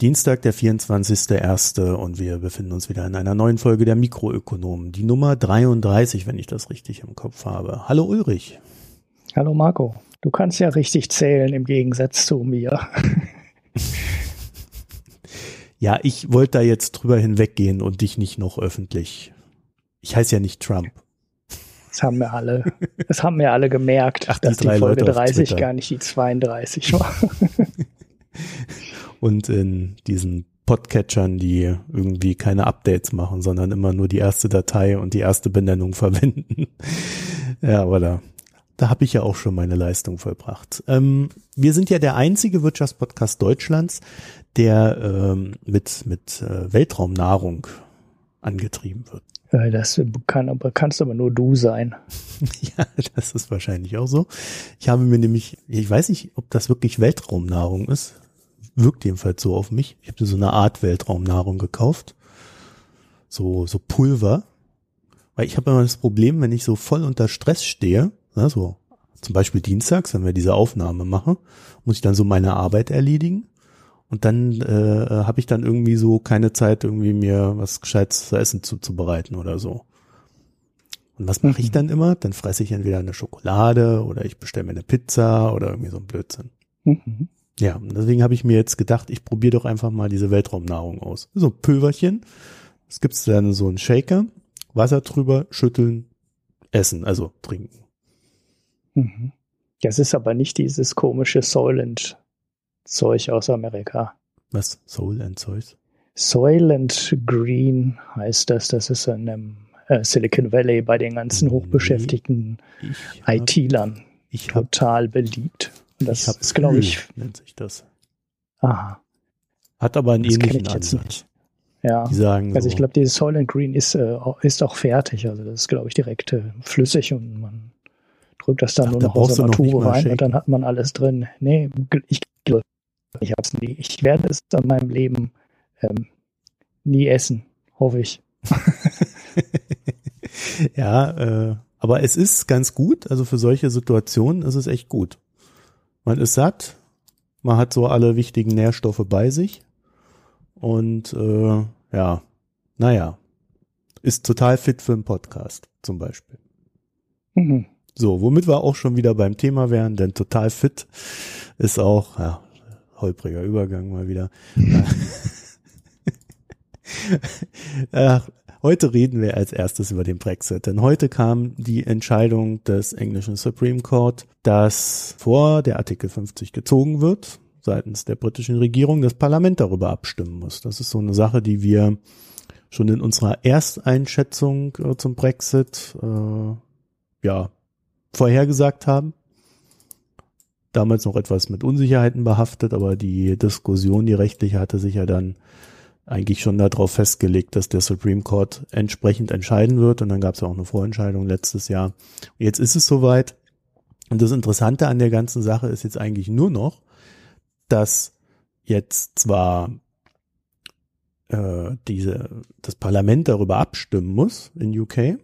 Ist Dienstag, der 24.01. und wir befinden uns wieder in einer neuen Folge der Mikroökonomen. Die Nummer 33, wenn ich das richtig im Kopf habe. Hallo Ulrich. Hallo Marco. Du kannst ja richtig zählen im Gegensatz zu mir. ja, ich wollte da jetzt drüber hinweggehen und dich nicht noch öffentlich. Ich heiße ja nicht Trump. Das haben wir alle, das haben wir alle gemerkt, Ach, dass die, die Folge 30 gar nicht die 32 war. und in diesen Podcatchern, die irgendwie keine Updates machen, sondern immer nur die erste Datei und die erste Benennung verwenden. ja, aber da, da habe ich ja auch schon meine Leistung vollbracht. Ähm, wir sind ja der einzige Wirtschaftspodcast Deutschlands, der ähm, mit, mit äh, Weltraumnahrung angetrieben wird. Das kann aber, kannst aber nur du sein. ja, das ist wahrscheinlich auch so. Ich habe mir nämlich, ich weiß nicht, ob das wirklich Weltraumnahrung ist wirkt jedenfalls so auf mich. Ich habe so eine Art Weltraumnahrung gekauft. So, so Pulver. Weil ich habe immer das Problem, wenn ich so voll unter Stress stehe, ne, so zum Beispiel dienstags, wenn wir diese Aufnahme machen, muss ich dann so meine Arbeit erledigen. Und dann äh, habe ich dann irgendwie so keine Zeit, irgendwie mir was Gescheites zu essen zuzubereiten oder so. Und was mache ich mhm. dann immer? Dann fresse ich entweder eine Schokolade oder ich bestelle mir eine Pizza oder irgendwie so ein Blödsinn. Mhm. Ja, deswegen habe ich mir jetzt gedacht, ich probiere doch einfach mal diese Weltraumnahrung aus. So ein Pülverchen. Es gibt dann so einen Shaker, Wasser drüber, schütteln, essen, also trinken. Mhm. Das ist aber nicht dieses komische Soylent-Zeug aus Amerika. Was? Soylent-Zeug? Soylent Green heißt das. Das ist in einem äh, Silicon Valley bei den ganzen hochbeschäftigten nee, IT-Lern total beliebt. Das ist, glaube ich, nennt sich das. Aha. Hat aber einen das ähnlichen Ansatz. Ja. Die sagen also ich glaube, dieses Soylent Green ist, äh, ist auch fertig. Also das ist, glaube ich, direkt äh, flüssig und man drückt das dann Ach, nur noch aus der Tube rein und dann hat man alles drin. Nee, ich glaube, ich hab's nie. Ich werde es in meinem Leben ähm, nie essen, hoffe ich. ja, äh, aber es ist ganz gut. Also für solche Situationen ist es echt gut. Man ist satt, man hat so alle wichtigen Nährstoffe bei sich und äh, ja, naja, ist total fit für einen Podcast zum Beispiel. Mhm. So, womit wir auch schon wieder beim Thema wären, denn total fit ist auch, ja, holpriger Übergang mal wieder. Ach, Heute reden wir als erstes über den Brexit, denn heute kam die Entscheidung des englischen Supreme Court, dass vor der Artikel 50 gezogen wird, seitens der britischen Regierung das Parlament darüber abstimmen muss. Das ist so eine Sache, die wir schon in unserer Ersteinschätzung äh, zum Brexit äh, ja vorhergesagt haben. Damals noch etwas mit Unsicherheiten behaftet, aber die Diskussion, die rechtliche, hatte sich ja dann eigentlich schon darauf festgelegt, dass der Supreme Court entsprechend entscheiden wird. Und dann gab es ja auch eine Vorentscheidung letztes Jahr. Jetzt ist es soweit. Und das Interessante an der ganzen Sache ist jetzt eigentlich nur noch, dass jetzt zwar äh, diese das Parlament darüber abstimmen muss in UK,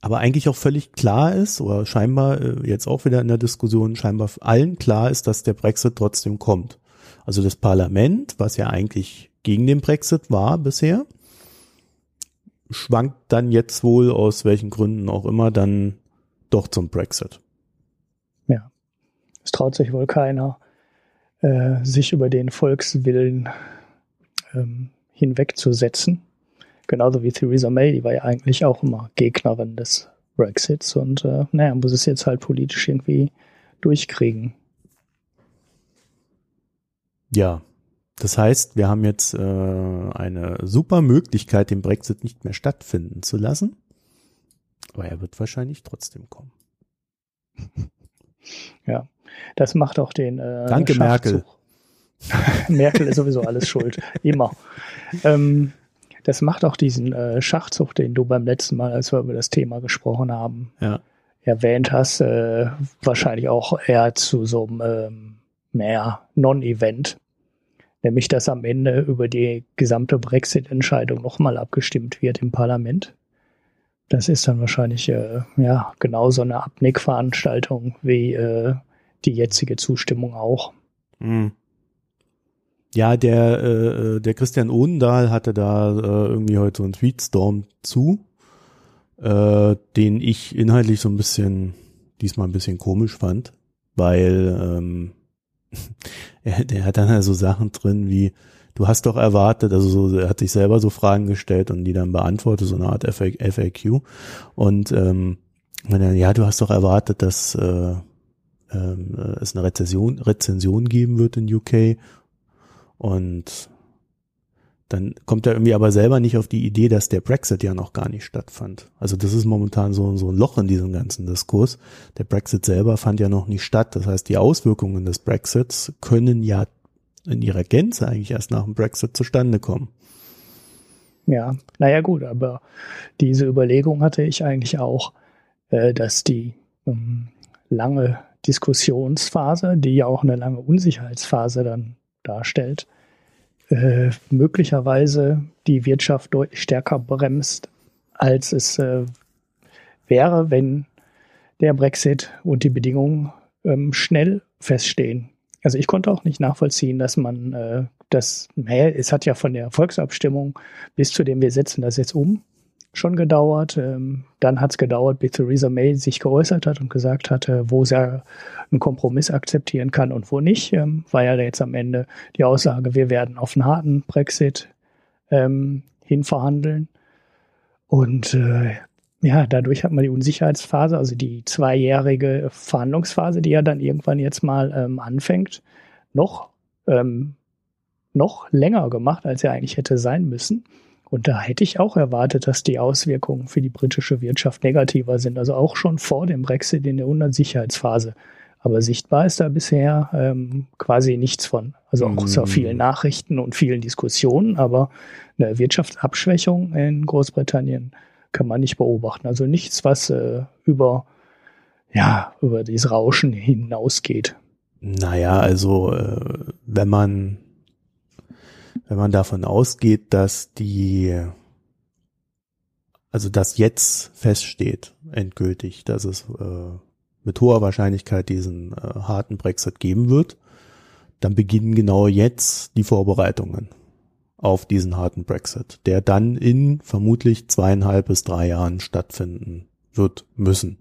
aber eigentlich auch völlig klar ist oder scheinbar äh, jetzt auch wieder in der Diskussion scheinbar allen klar ist, dass der Brexit trotzdem kommt. Also das Parlament, was ja eigentlich gegen den Brexit war bisher, schwankt dann jetzt wohl aus welchen Gründen auch immer dann doch zum Brexit. Ja, es traut sich wohl keiner, äh, sich über den Volkswillen ähm, hinwegzusetzen. Genauso wie Theresa May, die war ja eigentlich auch immer Gegnerin des Brexits und äh, naja, muss es jetzt halt politisch irgendwie durchkriegen. Ja, das heißt, wir haben jetzt äh, eine super Möglichkeit, den Brexit nicht mehr stattfinden zu lassen. Aber er wird wahrscheinlich trotzdem kommen. Ja, das macht auch den. Äh, Danke, Merkel. Merkel ist sowieso alles schuld. Immer. Ähm, das macht auch diesen äh, Schachzug, den du beim letzten Mal, als wir über das Thema gesprochen haben, ja. erwähnt hast, äh, wahrscheinlich auch eher zu so einem, ähm, naja, Non-Event nämlich dass am Ende über die gesamte Brexit-Entscheidung nochmal abgestimmt wird im Parlament. Das ist dann wahrscheinlich äh, ja genauso eine Abnickveranstaltung wie äh, die jetzige Zustimmung auch. Mhm. Ja, der, äh, der Christian Odendahl hatte da äh, irgendwie heute so einen Tweetstorm zu, äh, den ich inhaltlich so ein bisschen, diesmal ein bisschen komisch fand, weil ähm, der hat dann also Sachen drin wie, du hast doch erwartet, also so, er hat sich selber so Fragen gestellt und die dann beantwortet, so eine Art FAQ. Und ähm, ja, du hast doch erwartet, dass äh, ähm, es eine Rezension, Rezension geben wird in UK und dann kommt er irgendwie aber selber nicht auf die Idee, dass der Brexit ja noch gar nicht stattfand. Also das ist momentan so, so ein Loch in diesem ganzen Diskurs. Der Brexit selber fand ja noch nicht statt. Das heißt, die Auswirkungen des Brexits können ja in ihrer Gänze eigentlich erst nach dem Brexit zustande kommen. Ja, naja gut, aber diese Überlegung hatte ich eigentlich auch, äh, dass die ähm, lange Diskussionsphase, die ja auch eine lange Unsicherheitsphase dann darstellt, äh, möglicherweise die Wirtschaft deutlich stärker bremst, als es äh, wäre, wenn der Brexit und die Bedingungen ähm, schnell feststehen. Also ich konnte auch nicht nachvollziehen, dass man äh, das, naja, es hat ja von der Volksabstimmung bis zu dem wir setzen das jetzt um schon gedauert. Ähm, dann hat es gedauert, bis Theresa May sich geäußert hat und gesagt hatte, wo sie einen Kompromiss akzeptieren kann und wo nicht. Ähm, war ja jetzt am Ende die Aussage, wir werden auf einen harten Brexit ähm, hinverhandeln. Und äh, ja, dadurch hat man die Unsicherheitsphase, also die zweijährige Verhandlungsphase, die ja dann irgendwann jetzt mal ähm, anfängt, noch, ähm, noch länger gemacht, als er eigentlich hätte sein müssen. Und da hätte ich auch erwartet, dass die Auswirkungen für die britische Wirtschaft negativer sind. Also auch schon vor dem Brexit in der Unsicherheitsphase. Aber sichtbar ist da bisher ähm, quasi nichts von. Also auch außer mm. vielen Nachrichten und vielen Diskussionen. Aber eine Wirtschaftsabschwächung in Großbritannien kann man nicht beobachten. Also nichts, was äh, über, ja, über dieses Rauschen hinausgeht. Naja, also äh, wenn man wenn man davon ausgeht, dass die, also dass jetzt feststeht, endgültig, dass es äh, mit hoher Wahrscheinlichkeit diesen äh, harten Brexit geben wird, dann beginnen genau jetzt die Vorbereitungen auf diesen harten Brexit, der dann in vermutlich zweieinhalb bis drei Jahren stattfinden wird müssen.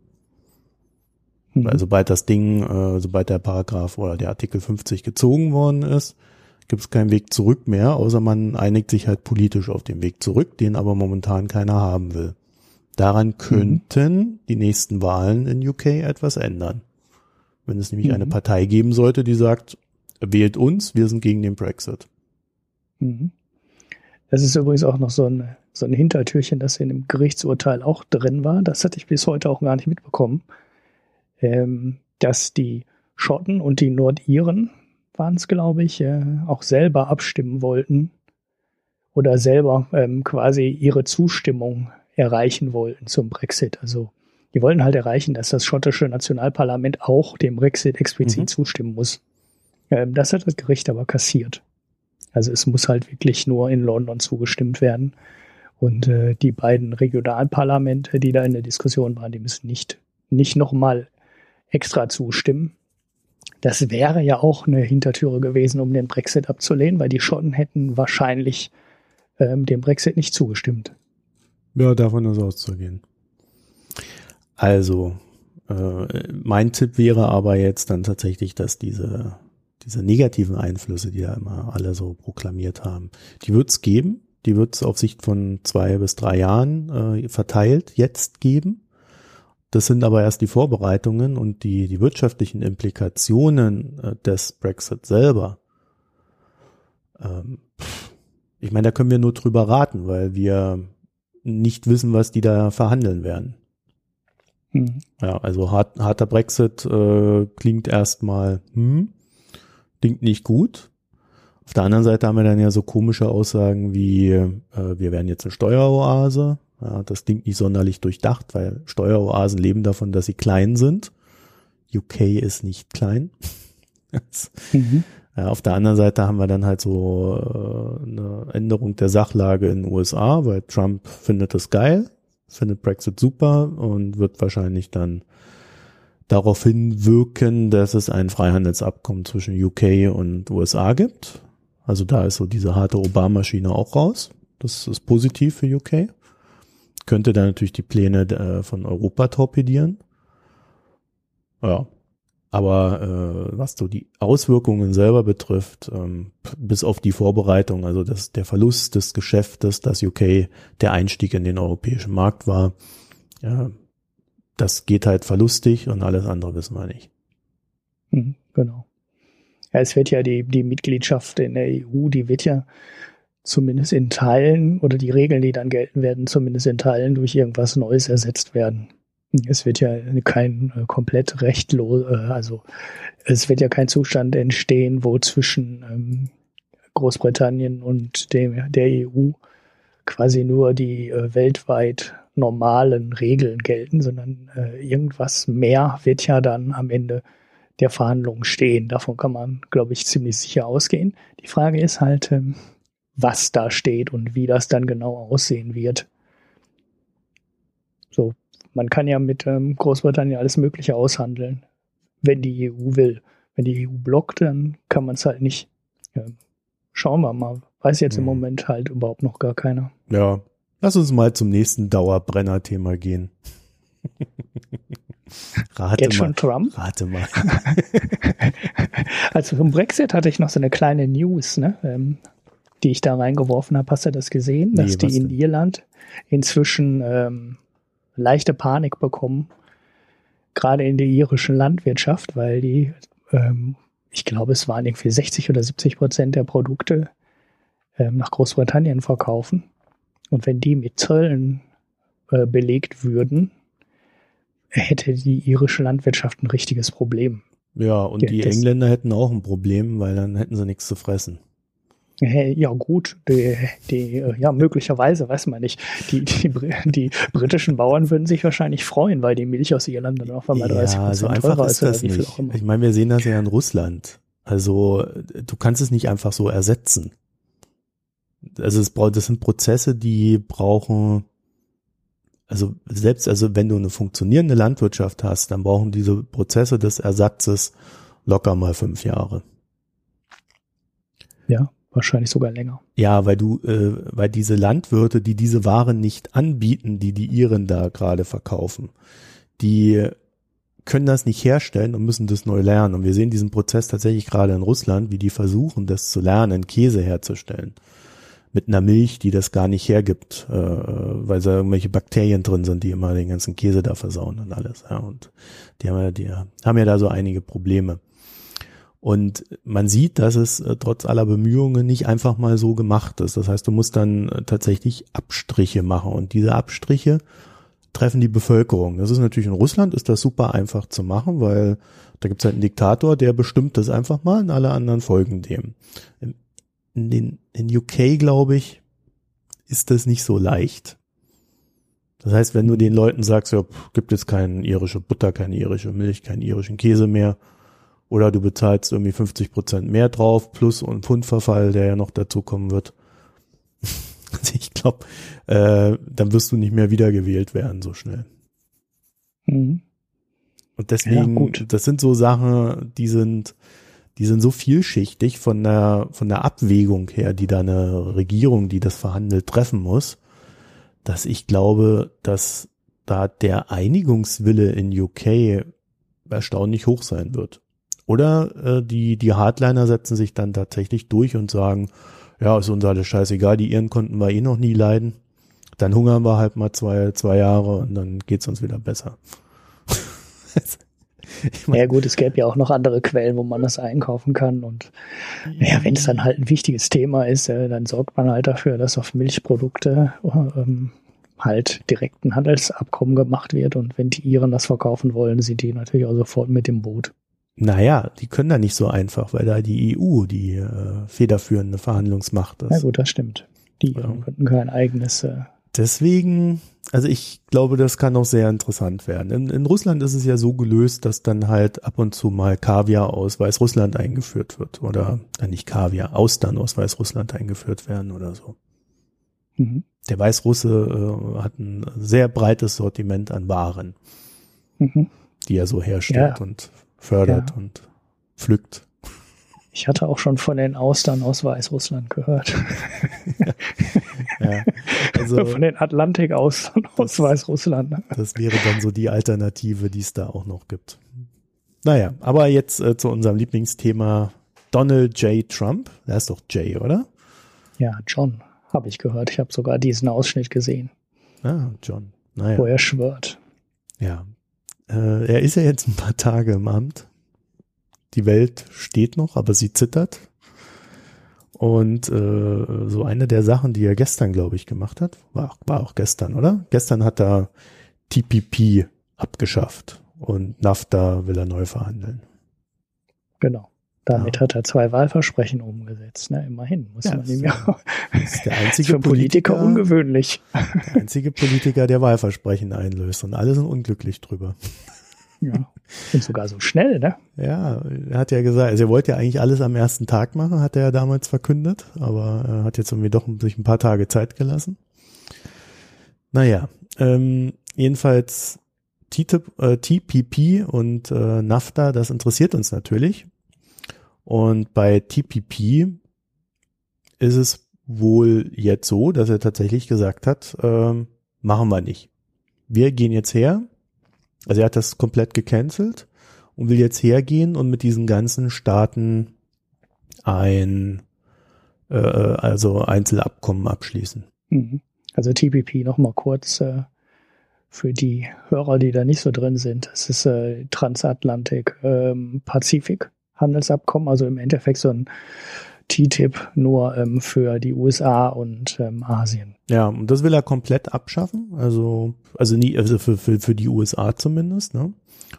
Mhm. Weil sobald das Ding, äh, sobald der Paragraph oder der Artikel 50 gezogen worden ist, gibt es keinen Weg zurück mehr, außer man einigt sich halt politisch auf den Weg zurück, den aber momentan keiner haben will. Daran mhm. könnten mhm. die nächsten Wahlen in UK etwas ändern. Wenn es nämlich mhm. eine Partei geben sollte, die sagt, wählt uns, wir sind gegen den Brexit. Mhm. Das ist übrigens auch noch so ein, so ein Hintertürchen, das in dem Gerichtsurteil auch drin war. Das hatte ich bis heute auch gar nicht mitbekommen. Ähm, dass die Schotten und die Nordiren waren es, glaube ich, äh, auch selber abstimmen wollten oder selber ähm, quasi ihre Zustimmung erreichen wollten zum Brexit. Also die wollten halt erreichen, dass das schottische Nationalparlament auch dem Brexit explizit mhm. zustimmen muss. Ähm, das hat das Gericht aber kassiert. Also es muss halt wirklich nur in London zugestimmt werden. Und äh, die beiden Regionalparlamente, die da in der Diskussion waren, die müssen nicht, nicht nochmal extra zustimmen. Das wäre ja auch eine Hintertüre gewesen, um den Brexit abzulehnen, weil die Schotten hätten wahrscheinlich ähm, dem Brexit nicht zugestimmt. Ja, davon ist auszugehen. Also, äh, mein Tipp wäre aber jetzt dann tatsächlich, dass diese, diese negativen Einflüsse, die da immer alle so proklamiert haben, die wird es geben. Die wird es auf Sicht von zwei bis drei Jahren äh, verteilt jetzt geben. Das sind aber erst die Vorbereitungen und die, die wirtschaftlichen Implikationen äh, des Brexit selber. Ähm, ich meine, da können wir nur drüber raten, weil wir nicht wissen, was die da verhandeln werden. Mhm. Ja, also hart, harter Brexit äh, klingt erstmal, hm, klingt nicht gut. Auf der anderen Seite haben wir dann ja so komische Aussagen wie, äh, wir werden jetzt eine Steueroase, ja, das klingt nicht sonderlich durchdacht, weil Steueroasen leben davon, dass sie klein sind. UK ist nicht klein. mhm. ja, auf der anderen Seite haben wir dann halt so äh, eine Änderung der Sachlage in den USA, weil Trump findet es geil, findet Brexit super und wird wahrscheinlich dann darauf hinwirken, dass es ein Freihandelsabkommen zwischen UK und USA gibt. Also da ist so diese harte Obama-Schiene auch raus. Das ist positiv für UK. Könnte dann natürlich die Pläne äh, von Europa torpedieren. Ja. Aber äh, was so die Auswirkungen selber betrifft, ähm, bis auf die Vorbereitung, also das, der Verlust des Geschäftes, dass UK der Einstieg in den europäischen Markt war, ja, das geht halt verlustig und alles andere wissen wir nicht. Mhm, genau. Ja, es wird ja die, die Mitgliedschaft in der EU, die wird ja zumindest in Teilen oder die Regeln, die dann gelten werden, zumindest in Teilen durch irgendwas Neues ersetzt werden. Es wird ja kein äh, komplett rechtlos, äh, also es wird ja kein Zustand entstehen, wo zwischen ähm, Großbritannien und dem, der EU quasi nur die äh, weltweit normalen Regeln gelten, sondern äh, irgendwas mehr wird ja dann am Ende der Verhandlungen stehen. Davon kann man, glaube ich, ziemlich sicher ausgehen. Die Frage ist halt, ähm, was da steht und wie das dann genau aussehen wird. So, man kann ja mit ähm, Großbritannien alles Mögliche aushandeln, wenn die EU will. Wenn die EU blockt, dann kann man es halt nicht. Ja, schauen wir mal. Weiß jetzt mhm. im Moment halt überhaupt noch gar keiner. Ja, lass uns mal zum nächsten Dauerbrenner-Thema gehen. Rate Jetzt mal. schon Trump? Rate mal. also vom Brexit hatte ich noch so eine kleine News, ne, ähm, die ich da reingeworfen habe. Hast du das gesehen, nee, dass die in Irland inzwischen ähm, leichte Panik bekommen, gerade in der irischen Landwirtschaft, weil die, ähm, ich glaube, es waren irgendwie 60 oder 70 Prozent der Produkte ähm, nach Großbritannien verkaufen. Und wenn die mit Zöllen äh, belegt würden, hätte die irische Landwirtschaft ein richtiges Problem. Ja, und die, die Engländer hätten auch ein Problem, weil dann hätten sie nichts zu fressen. Ja, gut, die, die, ja, möglicherweise, weiß man nicht. Die, die, die britischen Bauern würden sich wahrscheinlich freuen, weil die Milch aus Irland dann auf einmal 30 ja, so einfach ist das nicht. Ich meine, wir sehen das ja in Russland. Also, du kannst es nicht einfach so ersetzen. Also, es braucht, das sind Prozesse, die brauchen, also selbst, also wenn du eine funktionierende Landwirtschaft hast, dann brauchen diese Prozesse des Ersatzes locker mal fünf Jahre. Ja, wahrscheinlich sogar länger. Ja, weil du, äh, weil diese Landwirte, die diese Waren nicht anbieten, die die Iren da gerade verkaufen, die können das nicht herstellen und müssen das neu lernen. Und wir sehen diesen Prozess tatsächlich gerade in Russland, wie die versuchen, das zu lernen, Käse herzustellen. Mit einer Milch, die das gar nicht hergibt, äh, weil da irgendwelche Bakterien drin sind, die immer den ganzen Käse da versauen und alles. Ja, und die haben ja, die haben ja da so einige Probleme. Und man sieht, dass es äh, trotz aller Bemühungen nicht einfach mal so gemacht ist. Das heißt, du musst dann äh, tatsächlich Abstriche machen. Und diese Abstriche treffen die Bevölkerung. Das ist natürlich in Russland ist das super einfach zu machen, weil da gibt es halt einen Diktator, der bestimmt das einfach mal und alle anderen folgen dem. In, den, in UK, glaube ich, ist das nicht so leicht. Das heißt, wenn du den Leuten sagst, ja, gibt es keine irische Butter, keine irische Milch, keinen irischen Käse mehr, oder du bezahlst irgendwie 50 Prozent mehr drauf, plus ein Pfundverfall, der ja noch dazu kommen wird. Also ich glaube, äh, dann wirst du nicht mehr wiedergewählt werden so schnell. Mhm. Und deswegen, ja, das sind so Sachen, die sind, die sind so vielschichtig von der, von der Abwägung her, die da eine Regierung, die das verhandelt, treffen muss, dass ich glaube, dass da der Einigungswille in UK erstaunlich hoch sein wird. Oder äh, die, die Hardliner setzen sich dann tatsächlich durch und sagen, ja, ist uns alles scheißegal, die Iren konnten wir eh noch nie leiden. Dann hungern wir halt mal zwei, zwei Jahre und dann geht's uns wieder besser. ich mein, ja gut, es gäbe ja auch noch andere Quellen, wo man das einkaufen kann. Und ja, wenn es dann halt ein wichtiges Thema ist, äh, dann sorgt man halt dafür, dass auf Milchprodukte ähm, halt direkt ein Handelsabkommen gemacht wird. Und wenn die Iren das verkaufen wollen, sind die natürlich auch sofort mit dem Boot. Naja, die können da nicht so einfach, weil da die EU die äh, federführende Verhandlungsmacht ist. Ja gut, das stimmt. Die ja. könnten kein eigenes. Äh Deswegen, also ich glaube, das kann auch sehr interessant werden. In, in Russland ist es ja so gelöst, dass dann halt ab und zu mal Kaviar aus Weißrussland eingeführt wird. Oder äh, nicht Kaviar, Austern aus Weißrussland eingeführt werden oder so. Mhm. Der Weißrusse äh, hat ein sehr breites Sortiment an Waren, mhm. die er so herstellt ja. und fördert ja. und pflückt. Ich hatte auch schon von den Austern aus Weißrussland gehört. ja, also von den Atlantik-Austern aus Weißrussland. Ne? Das wäre dann so die Alternative, die es da auch noch gibt. Naja, aber jetzt äh, zu unserem Lieblingsthema Donald J. Trump. Der ist doch J, oder? Ja, John, habe ich gehört. Ich habe sogar diesen Ausschnitt gesehen. Ah, John. Naja. Wo er schwört. Ja. Äh, er ist ja jetzt ein paar Tage im Amt. Die Welt steht noch, aber sie zittert. Und äh, so eine der Sachen, die er gestern, glaube ich, gemacht hat, war, war auch gestern, oder? Gestern hat er TPP abgeschafft und NAFTA will er neu verhandeln. Genau. Damit ja. hat er zwei Wahlversprechen umgesetzt. Ne? Immerhin muss ja, man ihm ja. Ist der einzige für Politiker, Politiker ungewöhnlich. Der einzige Politiker, der Wahlversprechen einlöst und alle sind unglücklich drüber. Ja, und sogar so schnell, ne? Ja, er hat ja gesagt, also er wollte ja eigentlich alles am ersten Tag machen, hat er ja damals verkündet, aber er hat jetzt irgendwie doch sich ein paar Tage Zeit gelassen. Naja, ähm, jedenfalls TTIP, äh, TPP und äh, NAFTA, das interessiert uns natürlich. Und bei TPP ist es wohl jetzt so, dass er tatsächlich gesagt hat, ähm, machen wir nicht. Wir gehen jetzt her, also er hat das komplett gecancelt und will jetzt hergehen und mit diesen ganzen Staaten ein äh, also Einzelabkommen abschließen. Mhm. Also TPP nochmal kurz äh, für die Hörer, die da nicht so drin sind. Es ist äh, Transatlantik ähm, Pazifik Handelsabkommen, also im Endeffekt so ein TTIP nur ähm, für die USA und ähm, Asien. Ja, und das will er komplett abschaffen, also also nie also für für, für die USA zumindest, ne?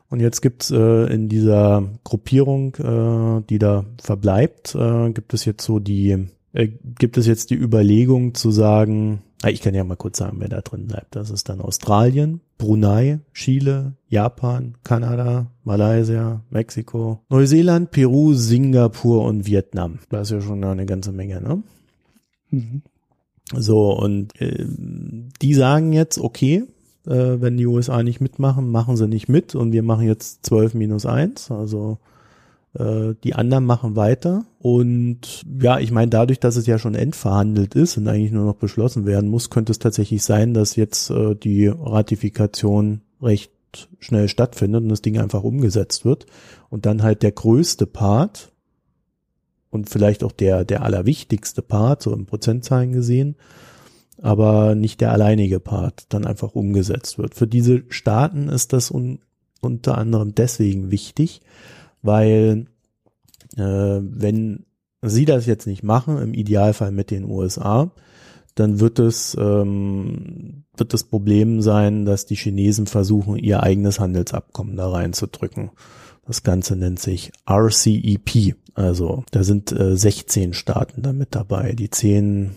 Und jetzt gibt's äh, in dieser Gruppierung, äh, die da verbleibt, äh, gibt es jetzt so die äh, gibt es jetzt die Überlegung zu sagen, ich kann ja mal kurz sagen, wer da drin bleibt. Das ist dann Australien, Brunei, Chile, Japan, Kanada, Malaysia, Mexiko, Neuseeland, Peru, Singapur und Vietnam. Das ist ja schon eine ganze Menge, ne? Mhm. So, und äh, die sagen jetzt, okay, äh, wenn die USA nicht mitmachen, machen sie nicht mit und wir machen jetzt 12 minus 1, also die anderen machen weiter. Und ja, ich meine, dadurch, dass es ja schon endverhandelt ist und eigentlich nur noch beschlossen werden muss, könnte es tatsächlich sein, dass jetzt äh, die Ratifikation recht schnell stattfindet und das Ding einfach umgesetzt wird. Und dann halt der größte Part und vielleicht auch der, der allerwichtigste Part, so in Prozentzahlen gesehen, aber nicht der alleinige Part, dann einfach umgesetzt wird. Für diese Staaten ist das un unter anderem deswegen wichtig, weil äh, wenn sie das jetzt nicht machen, im Idealfall mit den USA, dann wird es ähm, wird das Problem sein, dass die Chinesen versuchen, ihr eigenes Handelsabkommen da reinzudrücken. Das Ganze nennt sich RCEP. Also da sind äh, 16 Staaten damit dabei. Die 10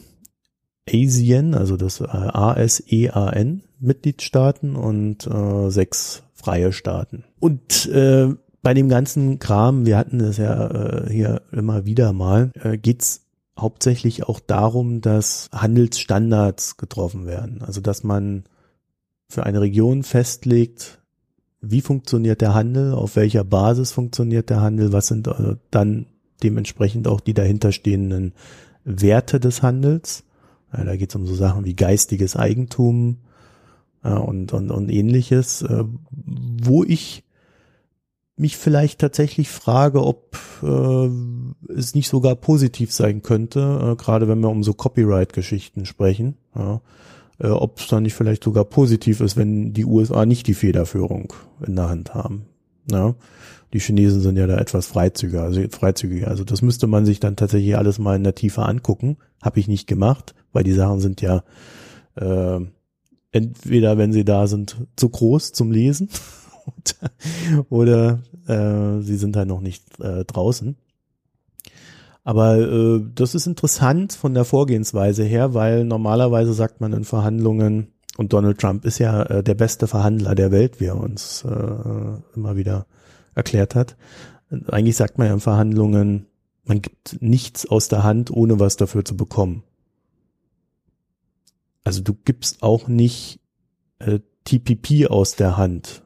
ASEAN, also das äh, ASEAN Mitgliedstaaten und äh, sechs freie Staaten. Und äh, bei dem ganzen Kram, wir hatten das ja äh, hier immer wieder mal, äh, geht's hauptsächlich auch darum, dass Handelsstandards getroffen werden. Also dass man für eine Region festlegt, wie funktioniert der Handel, auf welcher Basis funktioniert der Handel, was sind äh, dann dementsprechend auch die dahinterstehenden Werte des Handels. Ja, da geht es um so Sachen wie geistiges Eigentum äh, und, und, und ähnliches, äh, wo ich mich vielleicht tatsächlich frage, ob äh, es nicht sogar positiv sein könnte, äh, gerade wenn wir um so Copyright-Geschichten sprechen, ja, äh, ob es dann nicht vielleicht sogar positiv ist, wenn die USA nicht die Federführung in der Hand haben. Ja. Die Chinesen sind ja da etwas freizügiger, also freizügiger. Also das müsste man sich dann tatsächlich alles mal in der Tiefe angucken. Habe ich nicht gemacht, weil die Sachen sind ja äh, entweder, wenn sie da sind, zu groß zum Lesen oder äh, sie sind halt noch nicht äh, draußen. Aber äh, das ist interessant von der Vorgehensweise her, weil normalerweise sagt man in Verhandlungen, und Donald Trump ist ja äh, der beste Verhandler der Welt, wie er uns äh, immer wieder erklärt hat. Eigentlich sagt man ja in Verhandlungen, man gibt nichts aus der Hand, ohne was dafür zu bekommen. Also du gibst auch nicht äh, TPP aus der Hand,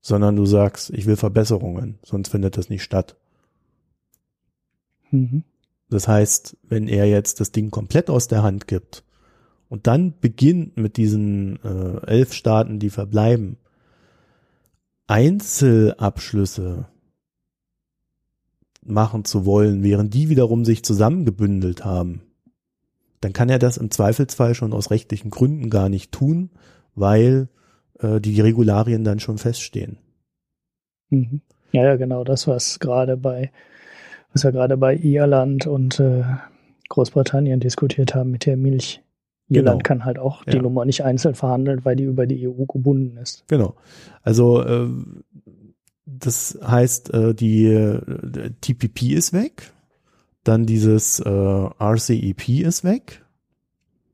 sondern du sagst, ich will Verbesserungen, sonst findet das nicht statt. Mhm. Das heißt, wenn er jetzt das Ding komplett aus der Hand gibt und dann beginnt mit diesen äh, elf Staaten, die verbleiben, Einzelabschlüsse machen zu wollen, während die wiederum sich zusammengebündelt haben, dann kann er das im Zweifelsfall schon aus rechtlichen Gründen gar nicht tun, weil äh, die Regularien dann schon feststehen. Mhm. Ja, ja, genau, das, was gerade bei, was wir gerade bei Irland und äh, Großbritannien diskutiert haben mit der Milch. Irland genau. kann halt auch die ja. Nummer nicht einzeln verhandeln, weil die über die EU gebunden ist. Genau. Also äh, das heißt, äh, die äh, TPP ist weg, dann dieses äh, RCEP ist weg.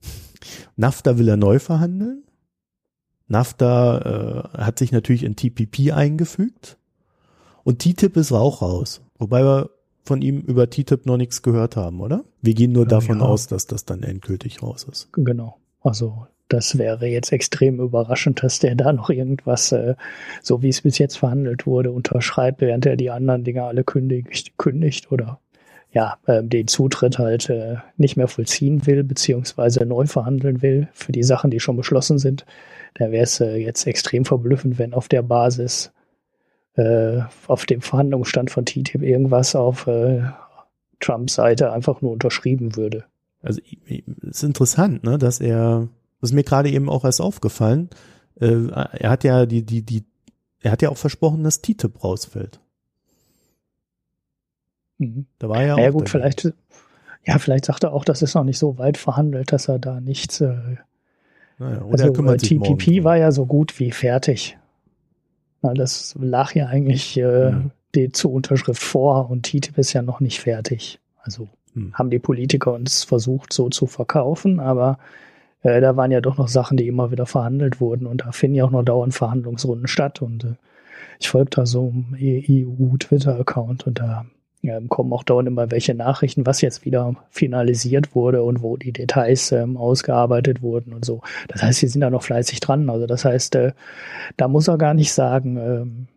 NAFTA will er neu verhandeln. NAFTA äh, hat sich natürlich in TPP eingefügt. Und TTIP ist auch raus. Wobei wir von ihm über TTIP noch nichts gehört haben, oder? Wir gehen nur davon ja. aus, dass das dann endgültig raus ist. Genau. Also das wäre jetzt extrem überraschend, dass der da noch irgendwas, äh, so wie es bis jetzt verhandelt wurde, unterschreibt, während er die anderen Dinge alle kündigt, kündigt oder ja, äh, den Zutritt halt äh, nicht mehr vollziehen will, beziehungsweise neu verhandeln will für die Sachen, die schon beschlossen sind. Da wäre es äh, jetzt extrem verblüffend, wenn auf der Basis äh, auf dem Verhandlungsstand von TTIP irgendwas auf äh, Trumps Seite einfach nur unterschrieben würde. Also es ist interessant, ne, dass er, das ist mir gerade eben auch erst aufgefallen, äh, er hat ja die, die, die, er hat ja auch versprochen, dass TTIP rausfällt. Mhm. Da war ja, ja gut, vielleicht, ja, vielleicht sagt er auch, das ist noch nicht so weit verhandelt, dass er da nichts. Äh, naja, oder also, er kümmert sich TPP war ja so gut wie fertig. Das lag ja eigentlich äh, mhm. die zur Unterschrift vor und TTIP ist ja noch nicht fertig. Also mhm. haben die Politiker uns versucht so zu verkaufen, aber äh, da waren ja doch noch Sachen, die immer wieder verhandelt wurden und da finden ja auch noch dauernd Verhandlungsrunden statt und äh, ich folge da so einem EU-Twitter-Account und da ähm, kommen auch dauernd immer welche Nachrichten, was jetzt wieder finalisiert wurde und wo die Details ähm, ausgearbeitet wurden und so. Das heißt, sie sind da noch fleißig dran. Also das heißt, äh, da muss er gar nicht sagen, ähm,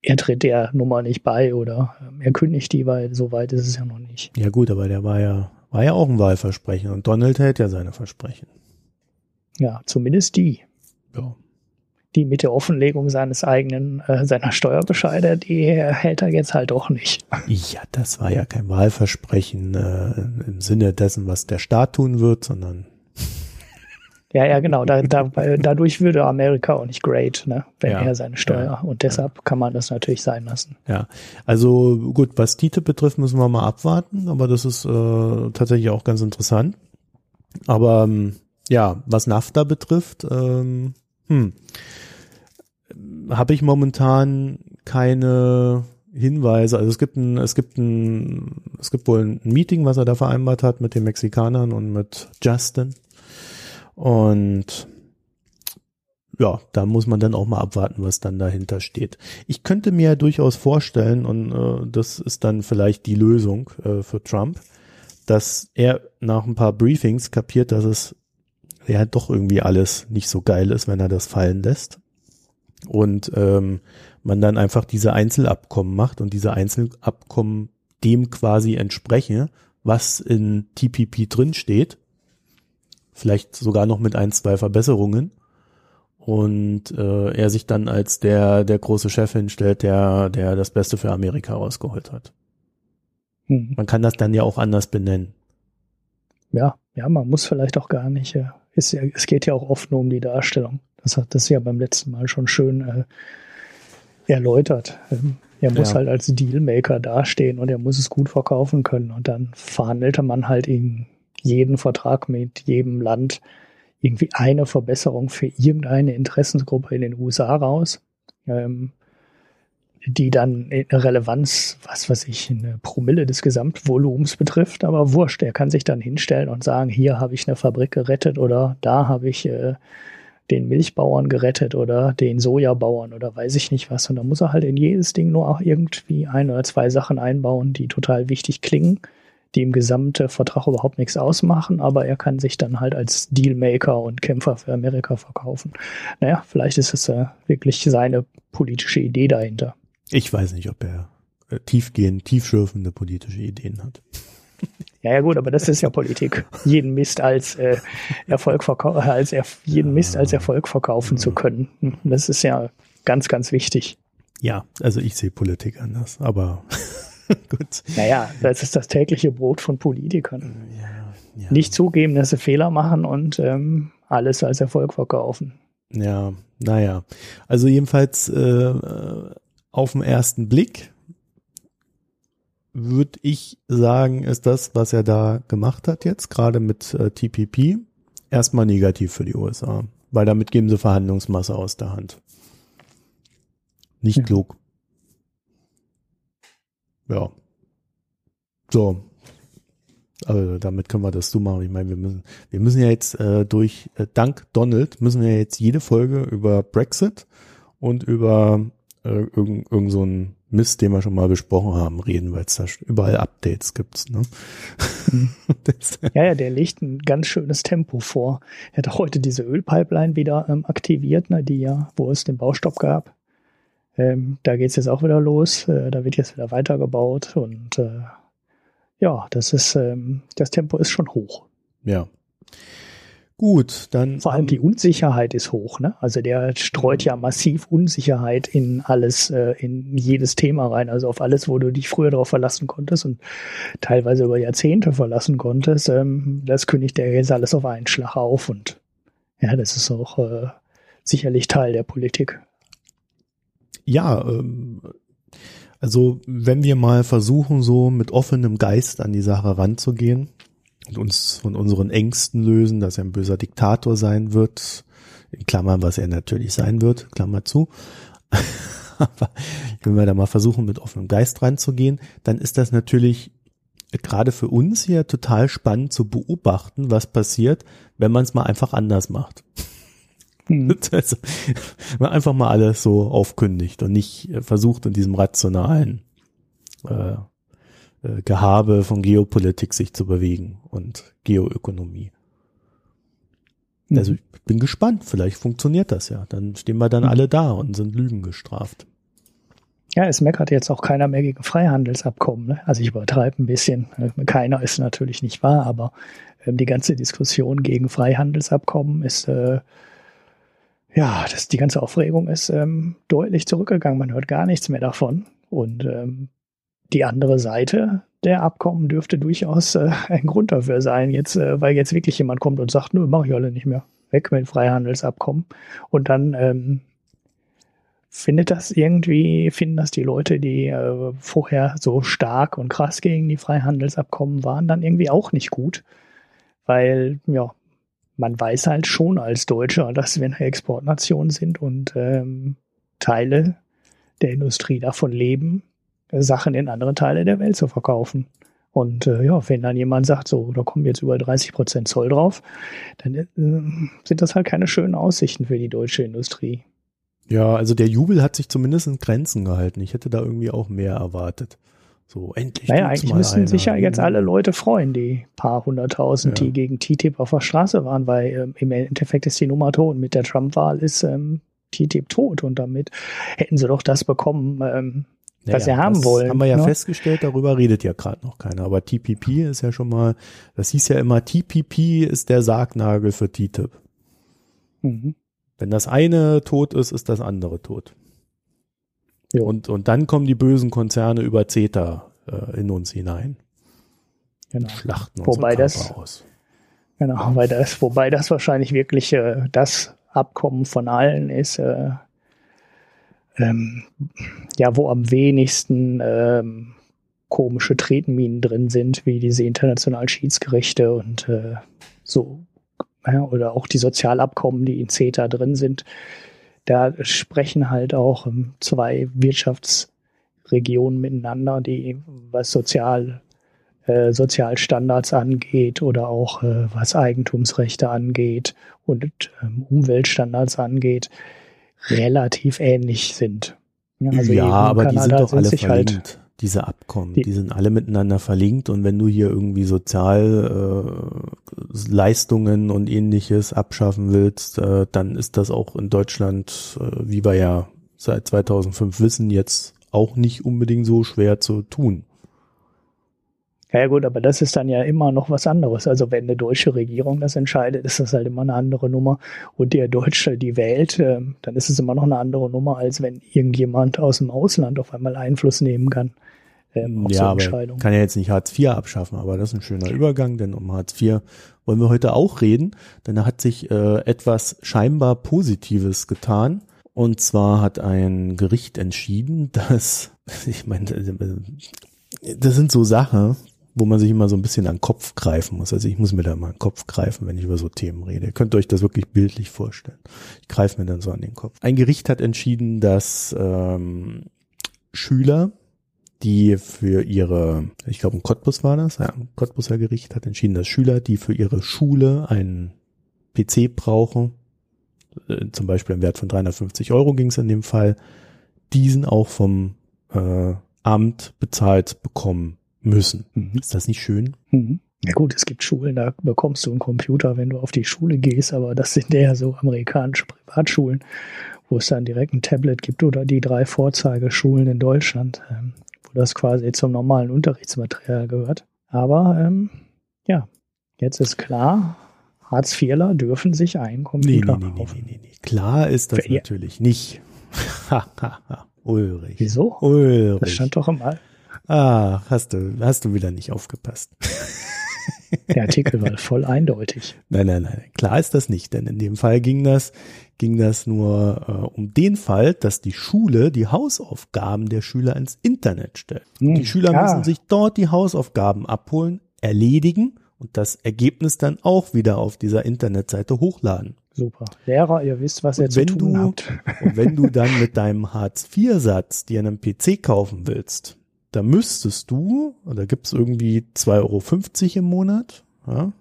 er tritt der Nummer nicht bei oder ähm, er kündigt die, weil so weit ist es ja noch nicht. Ja gut, aber der war ja, war ja auch ein Wahlversprechen und Donald hält ja seine Versprechen. Ja, zumindest die. Ja die mit der Offenlegung seines eigenen, äh, seiner Steuerbescheide, die hält er jetzt halt doch nicht. Ja, das war ja kein Wahlversprechen äh, im Sinne dessen, was der Staat tun wird, sondern ja, ja, genau. Da, da, dadurch würde Amerika auch nicht great, ne, wenn ja, er seine Steuer. Ja, und deshalb ja. kann man das natürlich sein lassen. Ja, also gut, was TTIP betrifft, müssen wir mal abwarten, aber das ist äh, tatsächlich auch ganz interessant. Aber ähm, ja, was NAFTA betrifft, ähm, hm, habe ich momentan keine Hinweise. Also es gibt ein, es gibt ein, es gibt wohl ein Meeting, was er da vereinbart hat mit den Mexikanern und mit Justin. Und ja, da muss man dann auch mal abwarten, was dann dahinter steht. Ich könnte mir durchaus vorstellen, und äh, das ist dann vielleicht die Lösung äh, für Trump, dass er nach ein paar Briefings kapiert, dass es ja doch irgendwie alles nicht so geil ist, wenn er das fallen lässt und ähm, man dann einfach diese Einzelabkommen macht und diese Einzelabkommen dem quasi entsprechen, was in TPP drin steht, vielleicht sogar noch mit ein, zwei Verbesserungen und äh, er sich dann als der der große Chef hinstellt, der der das Beste für Amerika rausgeholt hat. Mhm. Man kann das dann ja auch anders benennen. Ja, ja, man muss vielleicht auch gar nicht. Ja. Es, es geht ja auch oft nur um die Darstellung. Das hat das ja beim letzten Mal schon schön äh, erläutert. Ähm, er muss ja. halt als Dealmaker dastehen und er muss es gut verkaufen können. Und dann verhandelte man halt in jeden Vertrag mit jedem Land irgendwie eine Verbesserung für irgendeine Interessensgruppe in den USA raus, ähm, die dann eine Relevanz, was weiß ich, eine Promille des Gesamtvolumens betrifft. Aber wurscht, er kann sich dann hinstellen und sagen, hier habe ich eine Fabrik gerettet oder da habe ich äh, den Milchbauern gerettet oder den Sojabauern oder weiß ich nicht was. Und da muss er halt in jedes Ding nur auch irgendwie ein oder zwei Sachen einbauen, die total wichtig klingen, die im gesamten Vertrag überhaupt nichts ausmachen, aber er kann sich dann halt als Dealmaker und Kämpfer für Amerika verkaufen. Naja, vielleicht ist es äh, wirklich seine politische Idee dahinter. Ich weiß nicht, ob er äh, tiefgehend, tiefschürfende politische Ideen hat. Ja, ja gut, aber das ist ja Politik. jeden Mist als äh, Erfolg verkaufen, als er jeden Mist als Erfolg verkaufen zu können. Das ist ja ganz, ganz wichtig. Ja, also ich sehe Politik anders, aber gut. Naja, das ist das tägliche Brot von Politikern. Ja, ja. Nicht zugeben, dass sie Fehler machen und ähm, alles als Erfolg verkaufen. Ja, naja. Also jedenfalls äh, auf den ersten Blick würde ich sagen, ist das, was er da gemacht hat jetzt, gerade mit äh, TPP, erstmal negativ für die USA, weil damit geben sie Verhandlungsmasse aus der Hand. Nicht ja. klug. Ja. So. Also damit können wir das so machen. Ich meine, wir müssen, wir müssen ja jetzt äh, durch, äh, dank Donald, müssen wir jetzt jede Folge über Brexit und über äh, irgend, irgend so ein Mist, den wir schon mal besprochen haben, reden, weil es da überall Updates gibt. Ne? Mhm. ja, ja, der legt ein ganz schönes Tempo vor. Er hat heute diese Ölpipeline wieder ähm, aktiviert, ne, die ja, wo es den Baustopp gab. Ähm, da geht's jetzt auch wieder los. Äh, da wird jetzt wieder weitergebaut und äh, ja, das ist ähm, das Tempo ist schon hoch. Ja. Gut, dann. Vor allem die Unsicherheit ist hoch, ne? Also der streut ja massiv Unsicherheit in alles, äh, in jedes Thema rein. Also auf alles, wo du dich früher darauf verlassen konntest und teilweise über Jahrzehnte verlassen konntest, ähm, das kündigt der jetzt alles auf einen Schlag auf und ja, das ist auch äh, sicherlich Teil der Politik. Ja, ähm, also wenn wir mal versuchen, so mit offenem Geist an die Sache ranzugehen, und uns von unseren Ängsten lösen, dass er ein böser Diktator sein wird, in Klammern, was er natürlich sein wird, Klammer zu. Aber wenn wir da mal versuchen, mit offenem Geist ranzugehen, dann ist das natürlich gerade für uns hier total spannend zu beobachten, was passiert, wenn man es mal einfach anders macht. Mhm. Also, man einfach mal alles so aufkündigt und nicht versucht in diesem rationalen äh, äh, Gehabe von Geopolitik sich zu bewegen und Geoökonomie. Mhm. Also ich bin gespannt, vielleicht funktioniert das ja. Dann stehen wir dann mhm. alle da und sind Lügen gestraft. Ja, es meckert jetzt auch keiner mehr gegen Freihandelsabkommen. Ne? Also ich übertreibe ein bisschen. Keiner ist natürlich nicht wahr, aber ähm, die ganze Diskussion gegen Freihandelsabkommen ist äh, ja, das, die ganze Aufregung ist ähm, deutlich zurückgegangen. Man hört gar nichts mehr davon. Und ähm, die andere Seite der Abkommen dürfte durchaus äh, ein Grund dafür sein, jetzt, äh, weil jetzt wirklich jemand kommt und sagt, nö, mach ich alle nicht mehr. Weg mit Freihandelsabkommen. Und dann ähm, findet das irgendwie, finden das die Leute, die äh, vorher so stark und krass gegen die Freihandelsabkommen waren, dann irgendwie auch nicht gut. Weil, ja, man weiß halt schon als Deutscher, dass wir eine Exportnation sind und ähm, Teile der Industrie davon leben, Sachen in andere Teile der Welt zu verkaufen. Und äh, ja, wenn dann jemand sagt, so, da kommen jetzt über 30 Prozent Zoll drauf, dann äh, sind das halt keine schönen Aussichten für die deutsche Industrie. Ja, also der Jubel hat sich zumindest in Grenzen gehalten. Ich hätte da irgendwie auch mehr erwartet. So, endlich. Naja, eigentlich müssen sich ja jetzt alle Leute freuen, die paar hunderttausend, ja. die gegen TTIP auf der Straße waren, weil ähm, im Endeffekt ist die Nummer tot. Mit der Trump-Wahl ist ähm, TTIP tot und damit hätten sie doch das bekommen, ähm, was sie haben wollen. Haben wir ja ne? festgestellt, darüber redet ja gerade noch keiner. Aber TPP ist ja schon mal, das hieß ja immer, TPP ist der Sargnagel für TTIP. Mhm. Wenn das eine tot ist, ist das andere tot. Jo. Und, und dann kommen die bösen Konzerne über CETA äh, in uns hinein. Genau. Schlachten wobei das, aus. Genau, weil das, wobei das wahrscheinlich wirklich äh, das Abkommen von allen ist, äh, ähm, ja, wo am wenigsten ähm, komische Tretminen drin sind, wie diese internationalen Schiedsgerichte und äh, so, ja, oder auch die Sozialabkommen, die in CETA drin sind. Da sprechen halt auch ähm, zwei Wirtschaftsregionen miteinander, die was Sozial, äh, Sozialstandards angeht oder auch äh, was Eigentumsrechte angeht und ähm, Umweltstandards angeht relativ ähnlich sind. Ja, also ja aber die sind doch alle halt verlinkt. Halt diese Abkommen, die, die, sind alle miteinander verlinkt und wenn du hier irgendwie Sozialleistungen äh, und ähnliches abschaffen willst, äh, dann ist das auch in Deutschland, äh, wie wir ja seit 2005 wissen, jetzt auch nicht unbedingt so schwer zu tun. Ja gut, aber das ist dann ja immer noch was anderes. Also wenn eine deutsche Regierung das entscheidet, ist das halt immer eine andere Nummer. Und der Deutsche die wählt, äh, dann ist es immer noch eine andere Nummer, als wenn irgendjemand aus dem Ausland auf einmal Einfluss nehmen kann. Ähm, ja, so aber kann ja jetzt nicht Hartz IV abschaffen, aber das ist ein schöner Übergang, denn um Hartz IV wollen wir heute auch reden, denn da hat sich äh, etwas scheinbar Positives getan. Und zwar hat ein Gericht entschieden, dass, ich meine, das sind so Sachen, wo man sich immer so ein bisschen an den Kopf greifen muss. Also ich muss mir da mal den Kopf greifen, wenn ich über so Themen rede. Ihr könnt euch das wirklich bildlich vorstellen. Ich greife mir dann so an den Kopf. Ein Gericht hat entschieden, dass ähm, Schüler, die für ihre, ich glaube ein Cottbus war das, ja, ein Cottbuser Gericht hat entschieden, dass Schüler, die für ihre Schule einen PC brauchen, äh, zum Beispiel im Wert von 350 Euro ging es in dem Fall, diesen auch vom äh, Amt bezahlt bekommen müssen. Mhm. Ist das nicht schön? Mhm. Ja gut, es gibt Schulen, da bekommst du einen Computer, wenn du auf die Schule gehst, aber das sind ja so amerikanische Privatschulen, wo es dann direkt ein Tablet gibt oder die drei Vorzeigeschulen in Deutschland, ähm, wo das quasi zum normalen Unterrichtsmaterial gehört. Aber ähm, ja, jetzt ist klar, Hartz-IVler dürfen sich einen Computer nee, nee, nee, nee, nee, nee. Klar ist das Für natürlich nicht. Ulrich. Wieso? Ulrich. Das stand doch im All. Ah, hast du, hast du wieder nicht aufgepasst. Der Artikel war voll eindeutig. Nein, nein, nein. Klar ist das nicht, denn in dem Fall ging das, ging das nur äh, um den Fall, dass die Schule die Hausaufgaben der Schüler ins Internet stellt. Hm, die Schüler ja. müssen sich dort die Hausaufgaben abholen, erledigen und das Ergebnis dann auch wieder auf dieser Internetseite hochladen. Super. Lehrer, ihr wisst, was ihr zu tun du, habt. Und wenn du dann mit deinem Hartz-IV-Satz dir einen PC kaufen willst, da müsstest du, da gibt's irgendwie 2,50 Euro im Monat, ja,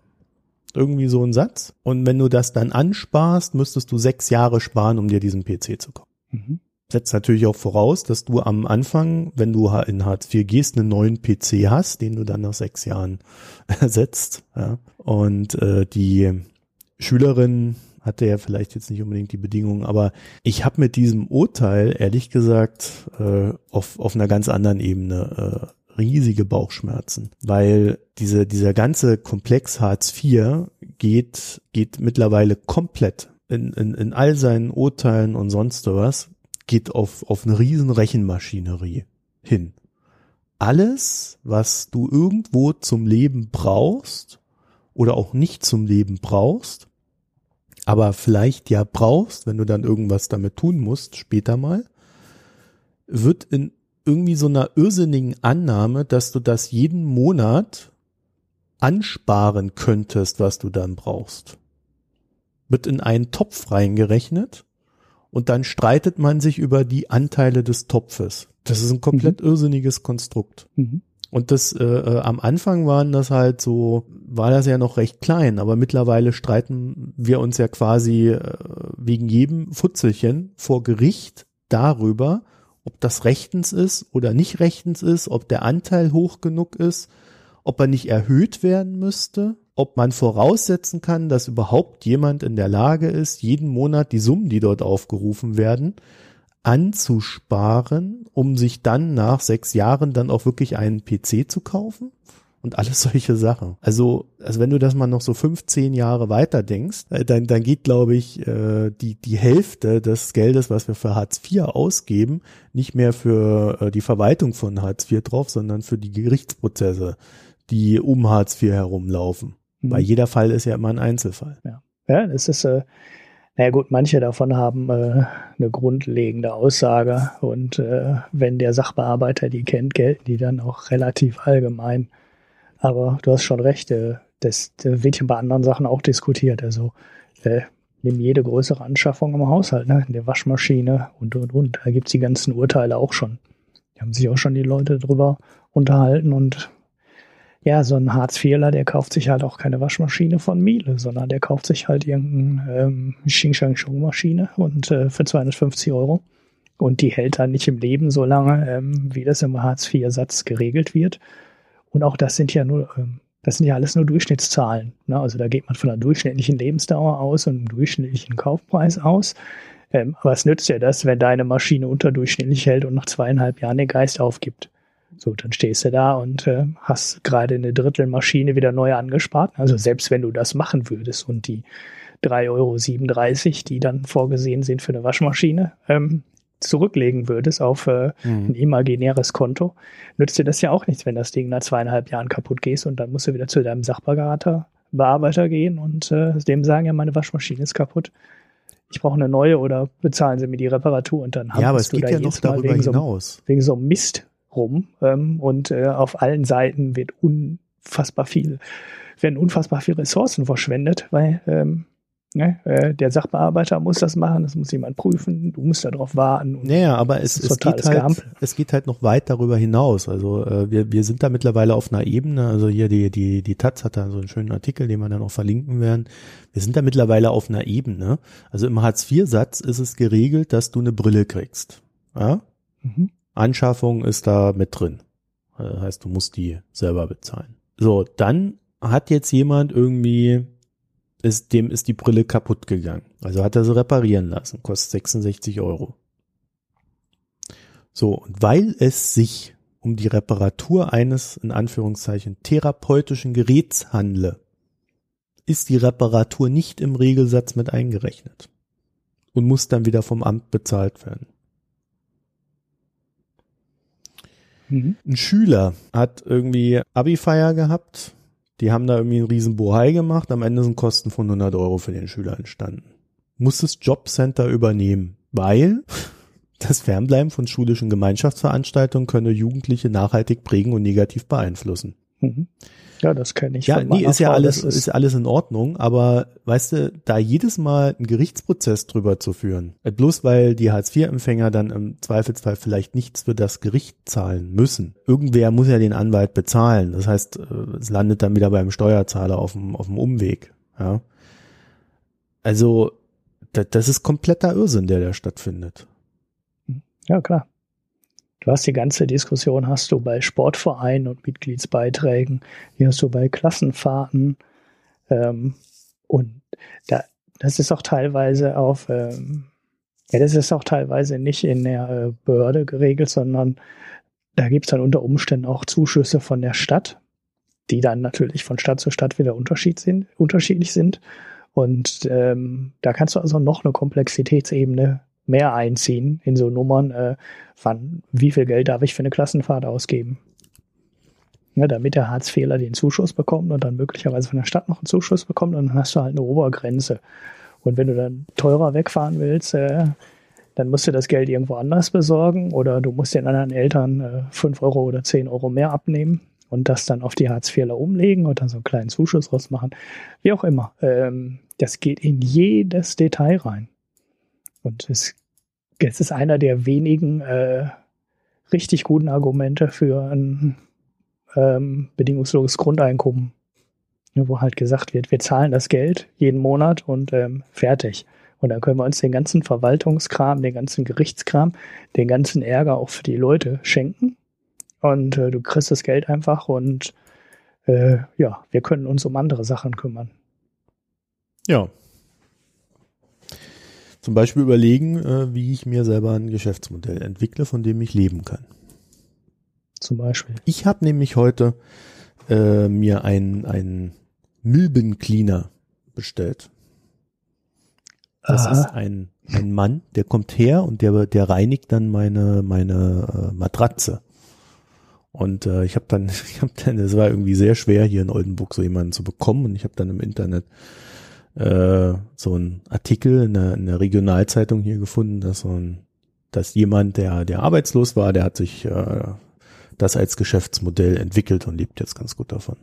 irgendwie so ein Satz. Und wenn du das dann ansparst, müsstest du sechs Jahre sparen, um dir diesen PC zu kaufen. Mhm. Setzt natürlich auch voraus, dass du am Anfang, wenn du in Hartz IV gehst, einen neuen PC hast, den du dann nach sechs Jahren ersetzt. Ja. Und äh, die Schülerin hatte ja vielleicht jetzt nicht unbedingt die Bedingungen, aber ich habe mit diesem Urteil ehrlich gesagt äh, auf, auf einer ganz anderen Ebene äh, riesige Bauchschmerzen, weil diese, dieser ganze Komplex Hartz IV geht, geht mittlerweile komplett in, in, in all seinen Urteilen und sonst was, geht auf, auf eine riesen Rechenmaschinerie hin. Alles, was du irgendwo zum Leben brauchst oder auch nicht zum Leben brauchst, aber vielleicht ja brauchst, wenn du dann irgendwas damit tun musst, später mal, wird in irgendwie so einer irrsinnigen Annahme, dass du das jeden Monat ansparen könntest, was du dann brauchst. Wird in einen Topf reingerechnet und dann streitet man sich über die Anteile des Topfes. Das ist ein komplett mhm. irrsinniges Konstrukt. Mhm. Und das äh, äh, am Anfang waren das halt so, war das ja noch recht klein, aber mittlerweile streiten wir uns ja quasi äh, wegen jedem Futzelchen vor Gericht darüber, ob das rechtens ist oder nicht rechtens ist, ob der Anteil hoch genug ist, ob er nicht erhöht werden müsste, ob man voraussetzen kann, dass überhaupt jemand in der Lage ist, jeden Monat die Summen, die dort aufgerufen werden, anzusparen, um sich dann nach sechs Jahren dann auch wirklich einen PC zu kaufen und alles solche Sachen. Also, also wenn du das mal noch so 15 Jahre weiter denkst, äh, dann, dann geht, glaube ich, äh, die, die Hälfte des Geldes, was wir für Hartz IV ausgeben, nicht mehr für äh, die Verwaltung von Hartz IV drauf, sondern für die Gerichtsprozesse, die um Hartz IV herumlaufen. Mhm. Weil jeder Fall ist ja immer ein Einzelfall. Ja, ja das ist, äh, naja gut, manche davon haben äh, eine grundlegende Aussage und äh, wenn der Sachbearbeiter die kennt, gelten die dann auch relativ allgemein. Aber du hast schon recht, äh, das, das wird ja bei anderen Sachen auch diskutiert. Also äh, nimm jede größere Anschaffung im Haushalt, ne? in der Waschmaschine und und und. Da gibt's die ganzen Urteile auch schon. Da haben sich auch schon die Leute drüber unterhalten und ja, so ein Hartz-IVler, der kauft sich halt auch keine Waschmaschine von Miele, sondern der kauft sich halt irgendeine ähm, Xing Shang Shung Maschine und äh, für 250 Euro. Und die hält dann nicht im Leben so lange, ähm, wie das im Hartz-IV-Satz geregelt wird. Und auch das sind ja nur, ähm, das sind ja alles nur Durchschnittszahlen. Ne? Also da geht man von einer durchschnittlichen Lebensdauer aus und einem durchschnittlichen Kaufpreis aus. Ähm, es nützt ja das, wenn deine Maschine unterdurchschnittlich hält und nach zweieinhalb Jahren den Geist aufgibt. So, dann stehst du da und äh, hast gerade eine Drittelmaschine wieder neu angespart. Also selbst wenn du das machen würdest und die 3,37 Euro, die dann vorgesehen sind für eine Waschmaschine, ähm, zurücklegen würdest auf äh, mhm. ein imaginäres Konto, nützt dir das ja auch nichts, wenn das Ding nach zweieinhalb Jahren kaputt gehst und dann musst du wieder zu deinem Sachberater, Bearbeiter gehen und äh, dem sagen, ja, meine Waschmaschine ist kaputt. Ich brauche eine neue oder bezahlen sie mir die Reparatur und dann haben ja, aber es geht ja noch darüber wegen hinaus. So, wegen so einem Mist rum ähm, und äh, auf allen Seiten wird unfassbar viel, werden unfassbar viele Ressourcen verschwendet, weil ähm, Ne? Äh, der Sachbearbeiter muss das machen, das muss jemand prüfen, du musst darauf warten. Naja, aber es, es, geht halt, es geht halt noch weit darüber hinaus. Also äh, wir, wir sind da mittlerweile auf einer Ebene, also hier die, die, die Taz hat da so einen schönen Artikel, den wir dann auch verlinken werden. Wir sind da mittlerweile auf einer Ebene. Also im Hartz-IV-Satz ist es geregelt, dass du eine Brille kriegst. Ja? Mhm. Anschaffung ist da mit drin. Das heißt, du musst die selber bezahlen. So, dann hat jetzt jemand irgendwie ist, dem ist die Brille kaputt gegangen. Also hat er sie reparieren lassen, kostet 66 Euro. So, und weil es sich um die Reparatur eines, in Anführungszeichen, therapeutischen Geräts handle, ist die Reparatur nicht im Regelsatz mit eingerechnet und muss dann wieder vom Amt bezahlt werden. Mhm. Ein Schüler hat irgendwie Abi-Feier gehabt, die haben da irgendwie einen riesen Bohai gemacht. Am Ende sind Kosten von 100 Euro für den Schüler entstanden. Muss das Jobcenter übernehmen, weil das Fernbleiben von schulischen Gemeinschaftsveranstaltungen könne Jugendliche nachhaltig prägen und negativ beeinflussen. Mhm. Ja, das kenne ich. Ja, nee, ist ja alles, ist, ist alles in Ordnung, aber weißt du, da jedes Mal einen Gerichtsprozess drüber zu führen, äh, bloß weil die Hartz-IV-Empfänger dann im Zweifelsfall vielleicht nichts für das Gericht zahlen müssen. Irgendwer muss ja den Anwalt bezahlen. Das heißt, äh, es landet dann wieder beim Steuerzahler auf dem, auf dem Umweg, ja. Also, das ist kompletter Irrsinn, der da stattfindet. Ja, klar. Du hast die ganze Diskussion, hast du bei Sportvereinen und Mitgliedsbeiträgen, die hast du bei Klassenfahrten. Ähm, und da, das ist auch teilweise auf, ähm, ja, das ist auch teilweise nicht in der äh, Behörde geregelt, sondern da gibt es dann unter Umständen auch Zuschüsse von der Stadt, die dann natürlich von Stadt zu Stadt wieder Unterschied sind, unterschiedlich sind. Und ähm, da kannst du also noch eine Komplexitätsebene mehr einziehen in so Nummern, äh, wann, wie viel Geld darf ich für eine Klassenfahrt ausgeben. Ja, damit der Harzfehler den Zuschuss bekommt und dann möglicherweise von der Stadt noch einen Zuschuss bekommt und dann hast du halt eine Obergrenze. Und wenn du dann teurer wegfahren willst, äh, dann musst du das Geld irgendwo anders besorgen oder du musst den anderen Eltern äh, 5 Euro oder 10 Euro mehr abnehmen und das dann auf die Hartz-IVler umlegen und dann so einen kleinen Zuschuss rausmachen. Wie auch immer. Ähm, das geht in jedes Detail rein. Und es, es ist einer der wenigen äh, richtig guten Argumente für ein ähm, bedingungsloses Grundeinkommen, wo halt gesagt wird, wir zahlen das Geld jeden Monat und ähm, fertig. Und dann können wir uns den ganzen Verwaltungskram, den ganzen Gerichtskram, den ganzen Ärger auch für die Leute schenken. Und äh, du kriegst das Geld einfach und äh, ja, wir können uns um andere Sachen kümmern. Ja, zum Beispiel überlegen, äh, wie ich mir selber ein Geschäftsmodell entwickle, von dem ich leben kann. Zum Beispiel. Ich habe nämlich heute äh, mir einen, einen Milbencleaner bestellt. Das Aha. ist ein, ein Mann, der kommt her und der, der reinigt dann meine, meine äh, Matratze. Und äh, ich habe dann, ich habe dann, es war irgendwie sehr schwer hier in Oldenburg so jemanden zu bekommen und ich habe dann im Internet äh, so ein Artikel in der, in der Regionalzeitung hier gefunden, dass so ein, dass jemand, der, der arbeitslos war, der hat sich äh, das als Geschäftsmodell entwickelt und lebt jetzt ganz gut davon.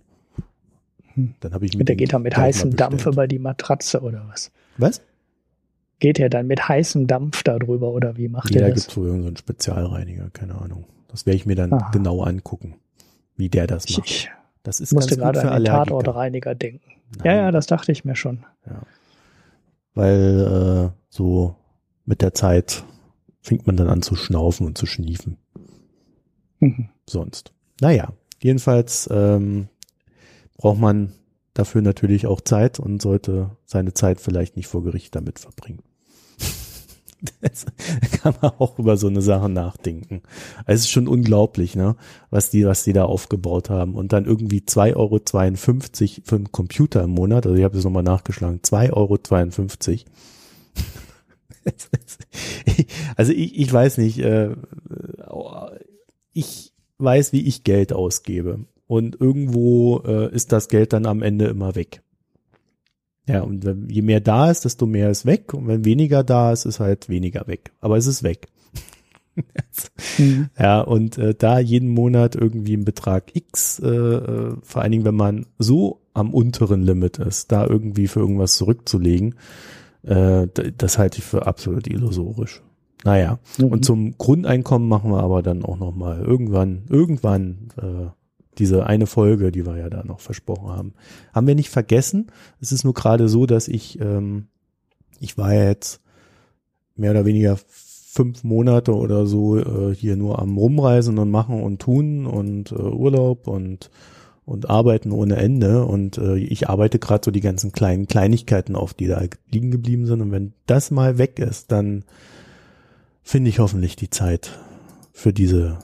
Hm. Dann habe ich mit der geht dann mit heißem Dampf über die Matratze oder was? Was? Geht er dann mit heißem Dampf darüber oder wie macht ja, er das? Ja, gibt so irgendeinen Spezialreiniger, keine Ahnung. Das werde ich mir dann Aha. genau angucken, wie der das macht. Ich, das ist musste ganz gerade an den Tatortreiniger denken. Nein. Ja, ja, das dachte ich mir schon. Ja. Weil äh, so mit der Zeit fängt man dann an zu schnaufen und zu schniefen. Mhm. Sonst. Naja, jedenfalls ähm, braucht man dafür natürlich auch Zeit und sollte seine Zeit vielleicht nicht vor Gericht damit verbringen. Das kann man auch über so eine Sache nachdenken. Es ist schon unglaublich, ne, was die, was die da aufgebaut haben. Und dann irgendwie 2,52 Euro für einen Computer im Monat. Also ich habe es nochmal nachgeschlagen. 2,52 Euro. also ich, ich weiß nicht, äh, ich weiß, wie ich Geld ausgebe. Und irgendwo äh, ist das Geld dann am Ende immer weg. Ja, und je mehr da ist, desto mehr ist weg. Und wenn weniger da ist, ist halt weniger weg. Aber es ist weg. mhm. Ja, und äh, da jeden Monat irgendwie ein Betrag X, äh, äh, vor allen Dingen, wenn man so am unteren Limit ist, da irgendwie für irgendwas zurückzulegen, äh, das halte ich für absolut illusorisch. Naja, mhm. und zum Grundeinkommen machen wir aber dann auch nochmal irgendwann, irgendwann äh, diese eine Folge, die wir ja da noch versprochen haben. Haben wir nicht vergessen. Es ist nur gerade so, dass ich, ähm, ich war ja jetzt mehr oder weniger fünf Monate oder so äh, hier nur am Rumreisen und machen und tun und äh, Urlaub und und arbeiten ohne Ende und äh, ich arbeite gerade so die ganzen kleinen Kleinigkeiten auf, die da liegen geblieben sind und wenn das mal weg ist, dann finde ich hoffentlich die Zeit für diese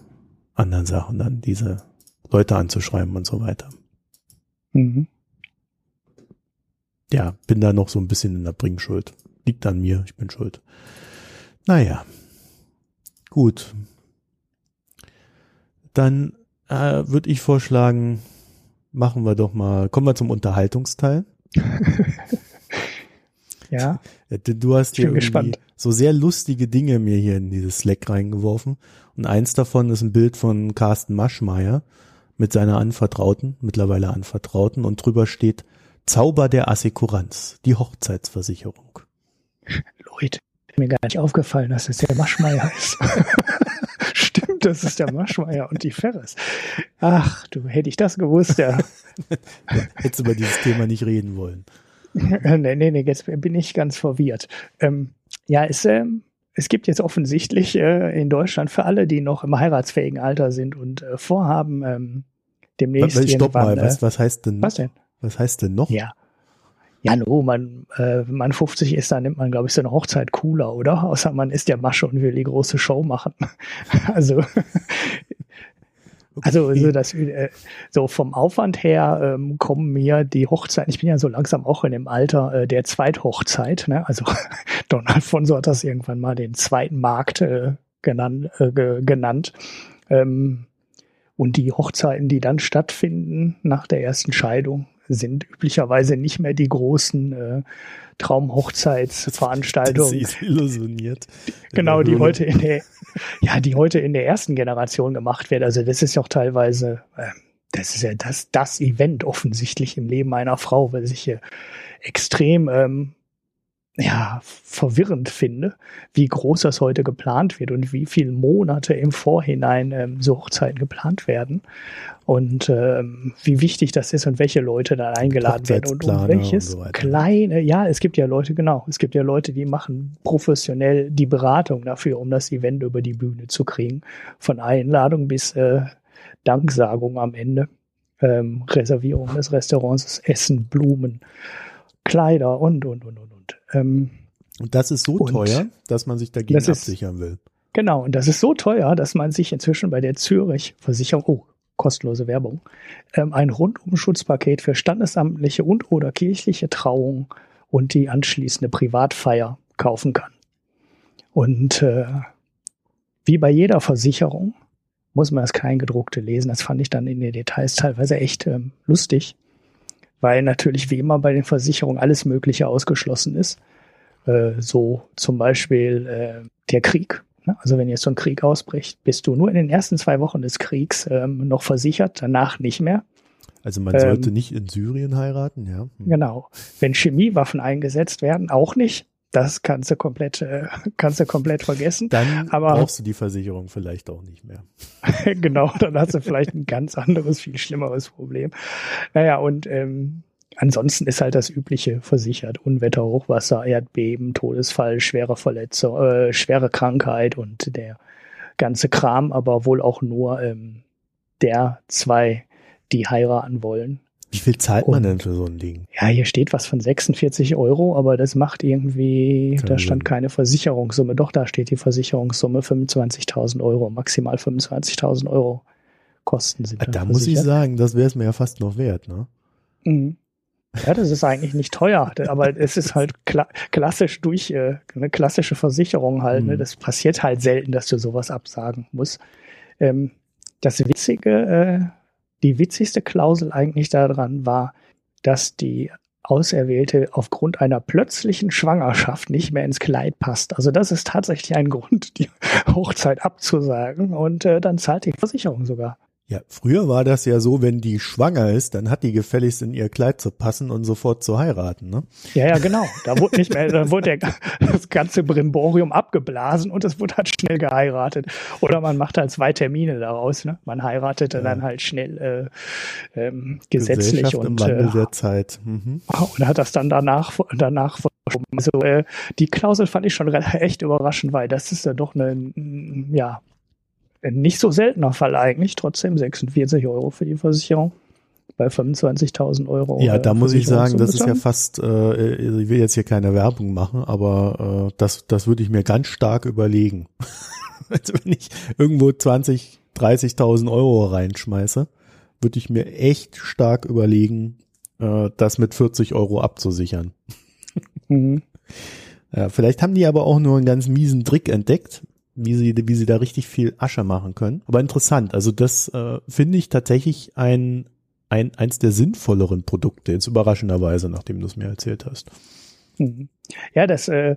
anderen Sachen dann, diese Leute anzuschreiben und so weiter. Mhm. Ja, bin da noch so ein bisschen in der Bringschuld. Liegt an mir, ich bin schuld. Naja, gut. Dann äh, würde ich vorschlagen, machen wir doch mal, kommen wir zum Unterhaltungsteil. ja. Du hast hier gespannt. so sehr lustige Dinge mir hier in dieses Slack reingeworfen. Und eins davon ist ein Bild von Carsten Maschmeyer mit seiner Anvertrauten, mittlerweile Anvertrauten, und drüber steht Zauber der Assekuranz, die Hochzeitsversicherung. Leute, mir gar nicht aufgefallen, dass es der Maschmeier ist. Stimmt, das ist der Maschmeier und die Ferris. Ach, du hätte ich das gewusst, ja. Hättest du über dieses Thema nicht reden wollen. nee, nee, nee, jetzt bin ich ganz verwirrt. Ähm, ja, ist, ähm, es gibt jetzt offensichtlich äh, in Deutschland für alle, die noch im heiratsfähigen Alter sind und äh, vorhaben, ähm, demnächst was, Stopp mal, was, äh, was heißt denn? Was denn? Was heißt denn noch? Ja. Ja, no, man, äh, wenn man 50 ist, dann nimmt man, glaube ich, so eine Hochzeit cooler, oder? Außer man ist der Masche und will die große Show machen. also also, also das, äh, so vom Aufwand her ähm, kommen mir die Hochzeiten, ich bin ja so langsam auch in dem Alter äh, der Zweithochzeit, ne? also Don Alfonso hat das irgendwann mal den zweiten Markt äh, genannt. Äh, genannt. Ähm, und die Hochzeiten, die dann stattfinden nach der ersten Scheidung, sind üblicherweise nicht mehr die großen äh, Traumhochzeitsveranstaltungen. Sie ist illusioniert. Genau, die heute in der, ja, die heute in der ersten Generation gemacht wird. Also das ist ja auch teilweise, äh, das ist ja das, das Event offensichtlich im Leben einer Frau, weil sich hier extrem ähm, ja, verwirrend finde, wie groß das heute geplant wird und wie viele Monate im Vorhinein ähm, so Hochzeiten geplant werden und ähm, wie wichtig das ist und welche Leute da eingeladen werden und um welches und so kleine, ja, es gibt ja Leute, genau, es gibt ja Leute, die machen professionell die Beratung dafür, um das Event über die Bühne zu kriegen, von Einladung bis äh, Danksagung am Ende, ähm, Reservierung des Restaurants, Essen, Blumen, Kleider und, und, und, und. Ähm, und das ist so teuer, dass man sich dagegen absichern will. Genau, und das ist so teuer, dass man sich inzwischen bei der Zürich-Versicherung, oh, kostenlose Werbung, ähm, ein Rundumschutzpaket für standesamtliche und oder kirchliche Trauung und die anschließende Privatfeier kaufen kann. Und äh, wie bei jeder Versicherung muss man das Kleingedruckte lesen. Das fand ich dann in den Details teilweise echt ähm, lustig, weil natürlich wie immer bei den Versicherungen alles Mögliche ausgeschlossen ist. Äh, so zum Beispiel äh, der Krieg Ne? Also wenn jetzt so ein Krieg ausbricht, bist du nur in den ersten zwei Wochen des Kriegs ähm, noch versichert, danach nicht mehr. Also man sollte ähm, nicht in Syrien heiraten, ja. Hm. Genau. Wenn Chemiewaffen eingesetzt werden, auch nicht. Das kannst du komplett, äh, kannst du komplett vergessen. Dann Aber, brauchst du die Versicherung vielleicht auch nicht mehr. genau, dann hast du vielleicht ein ganz anderes, viel schlimmeres Problem. Naja, und ähm, Ansonsten ist halt das Übliche versichert. Unwetter, Hochwasser, Erdbeben, Todesfall, schwere Verletzung, äh, schwere Krankheit und der ganze Kram, aber wohl auch nur ähm, der zwei, die heiraten wollen. Wie viel zahlt man denn für so ein Ding? Ja, hier steht was von 46 Euro, aber das macht irgendwie, Kein da stand Sinn. keine Versicherungssumme. Doch, da steht die Versicherungssumme 25.000 Euro, maximal 25.000 Euro Kosten sind. Da muss ich sagen, das wäre es mir ja fast noch wert, ne? Mhm. Ja, das ist eigentlich nicht teuer, aber es ist halt kla klassisch durch äh, eine klassische Versicherung halt. Ne? Mhm. Das passiert halt selten, dass du sowas absagen musst. Ähm, das Witzige, äh, die witzigste Klausel eigentlich daran war, dass die Auserwählte aufgrund einer plötzlichen Schwangerschaft nicht mehr ins Kleid passt. Also das ist tatsächlich ein Grund, die Hochzeit abzusagen und äh, dann zahlt die Versicherung sogar. Ja, früher war das ja so, wenn die schwanger ist, dann hat die gefälligst in ihr Kleid zu passen und sofort zu heiraten, ne? Ja, ja, genau. Da wurde nicht mehr, da wurde der, das ganze Brimborium abgeblasen und es wurde halt schnell geheiratet. Oder man macht halt zwei Termine daraus, ne? Man heiratete ja. dann halt schnell äh, ähm, gesetzlich und im Wandel äh, der Zeit. Mhm. und hat das dann danach danach also äh, die Klausel fand ich schon echt überraschend, weil das ist ja doch eine ja nicht so seltener Fall eigentlich, trotzdem 46 Euro für die Versicherung bei 25.000 Euro. Ja, da muss ich sagen, das ist ja fast, äh, ich will jetzt hier keine Werbung machen, aber äh, das, das würde ich mir ganz stark überlegen. also wenn ich irgendwo 20, 30.000 Euro reinschmeiße, würde ich mir echt stark überlegen, äh, das mit 40 Euro abzusichern. Mhm. Ja, vielleicht haben die aber auch nur einen ganz miesen Trick entdeckt wie sie, wie sie da richtig viel Asche machen können. Aber interessant. Also das äh, finde ich tatsächlich ein, ein, eins der sinnvolleren Produkte, jetzt überraschenderweise, nachdem du es mir erzählt hast. Mhm. Ja, das äh,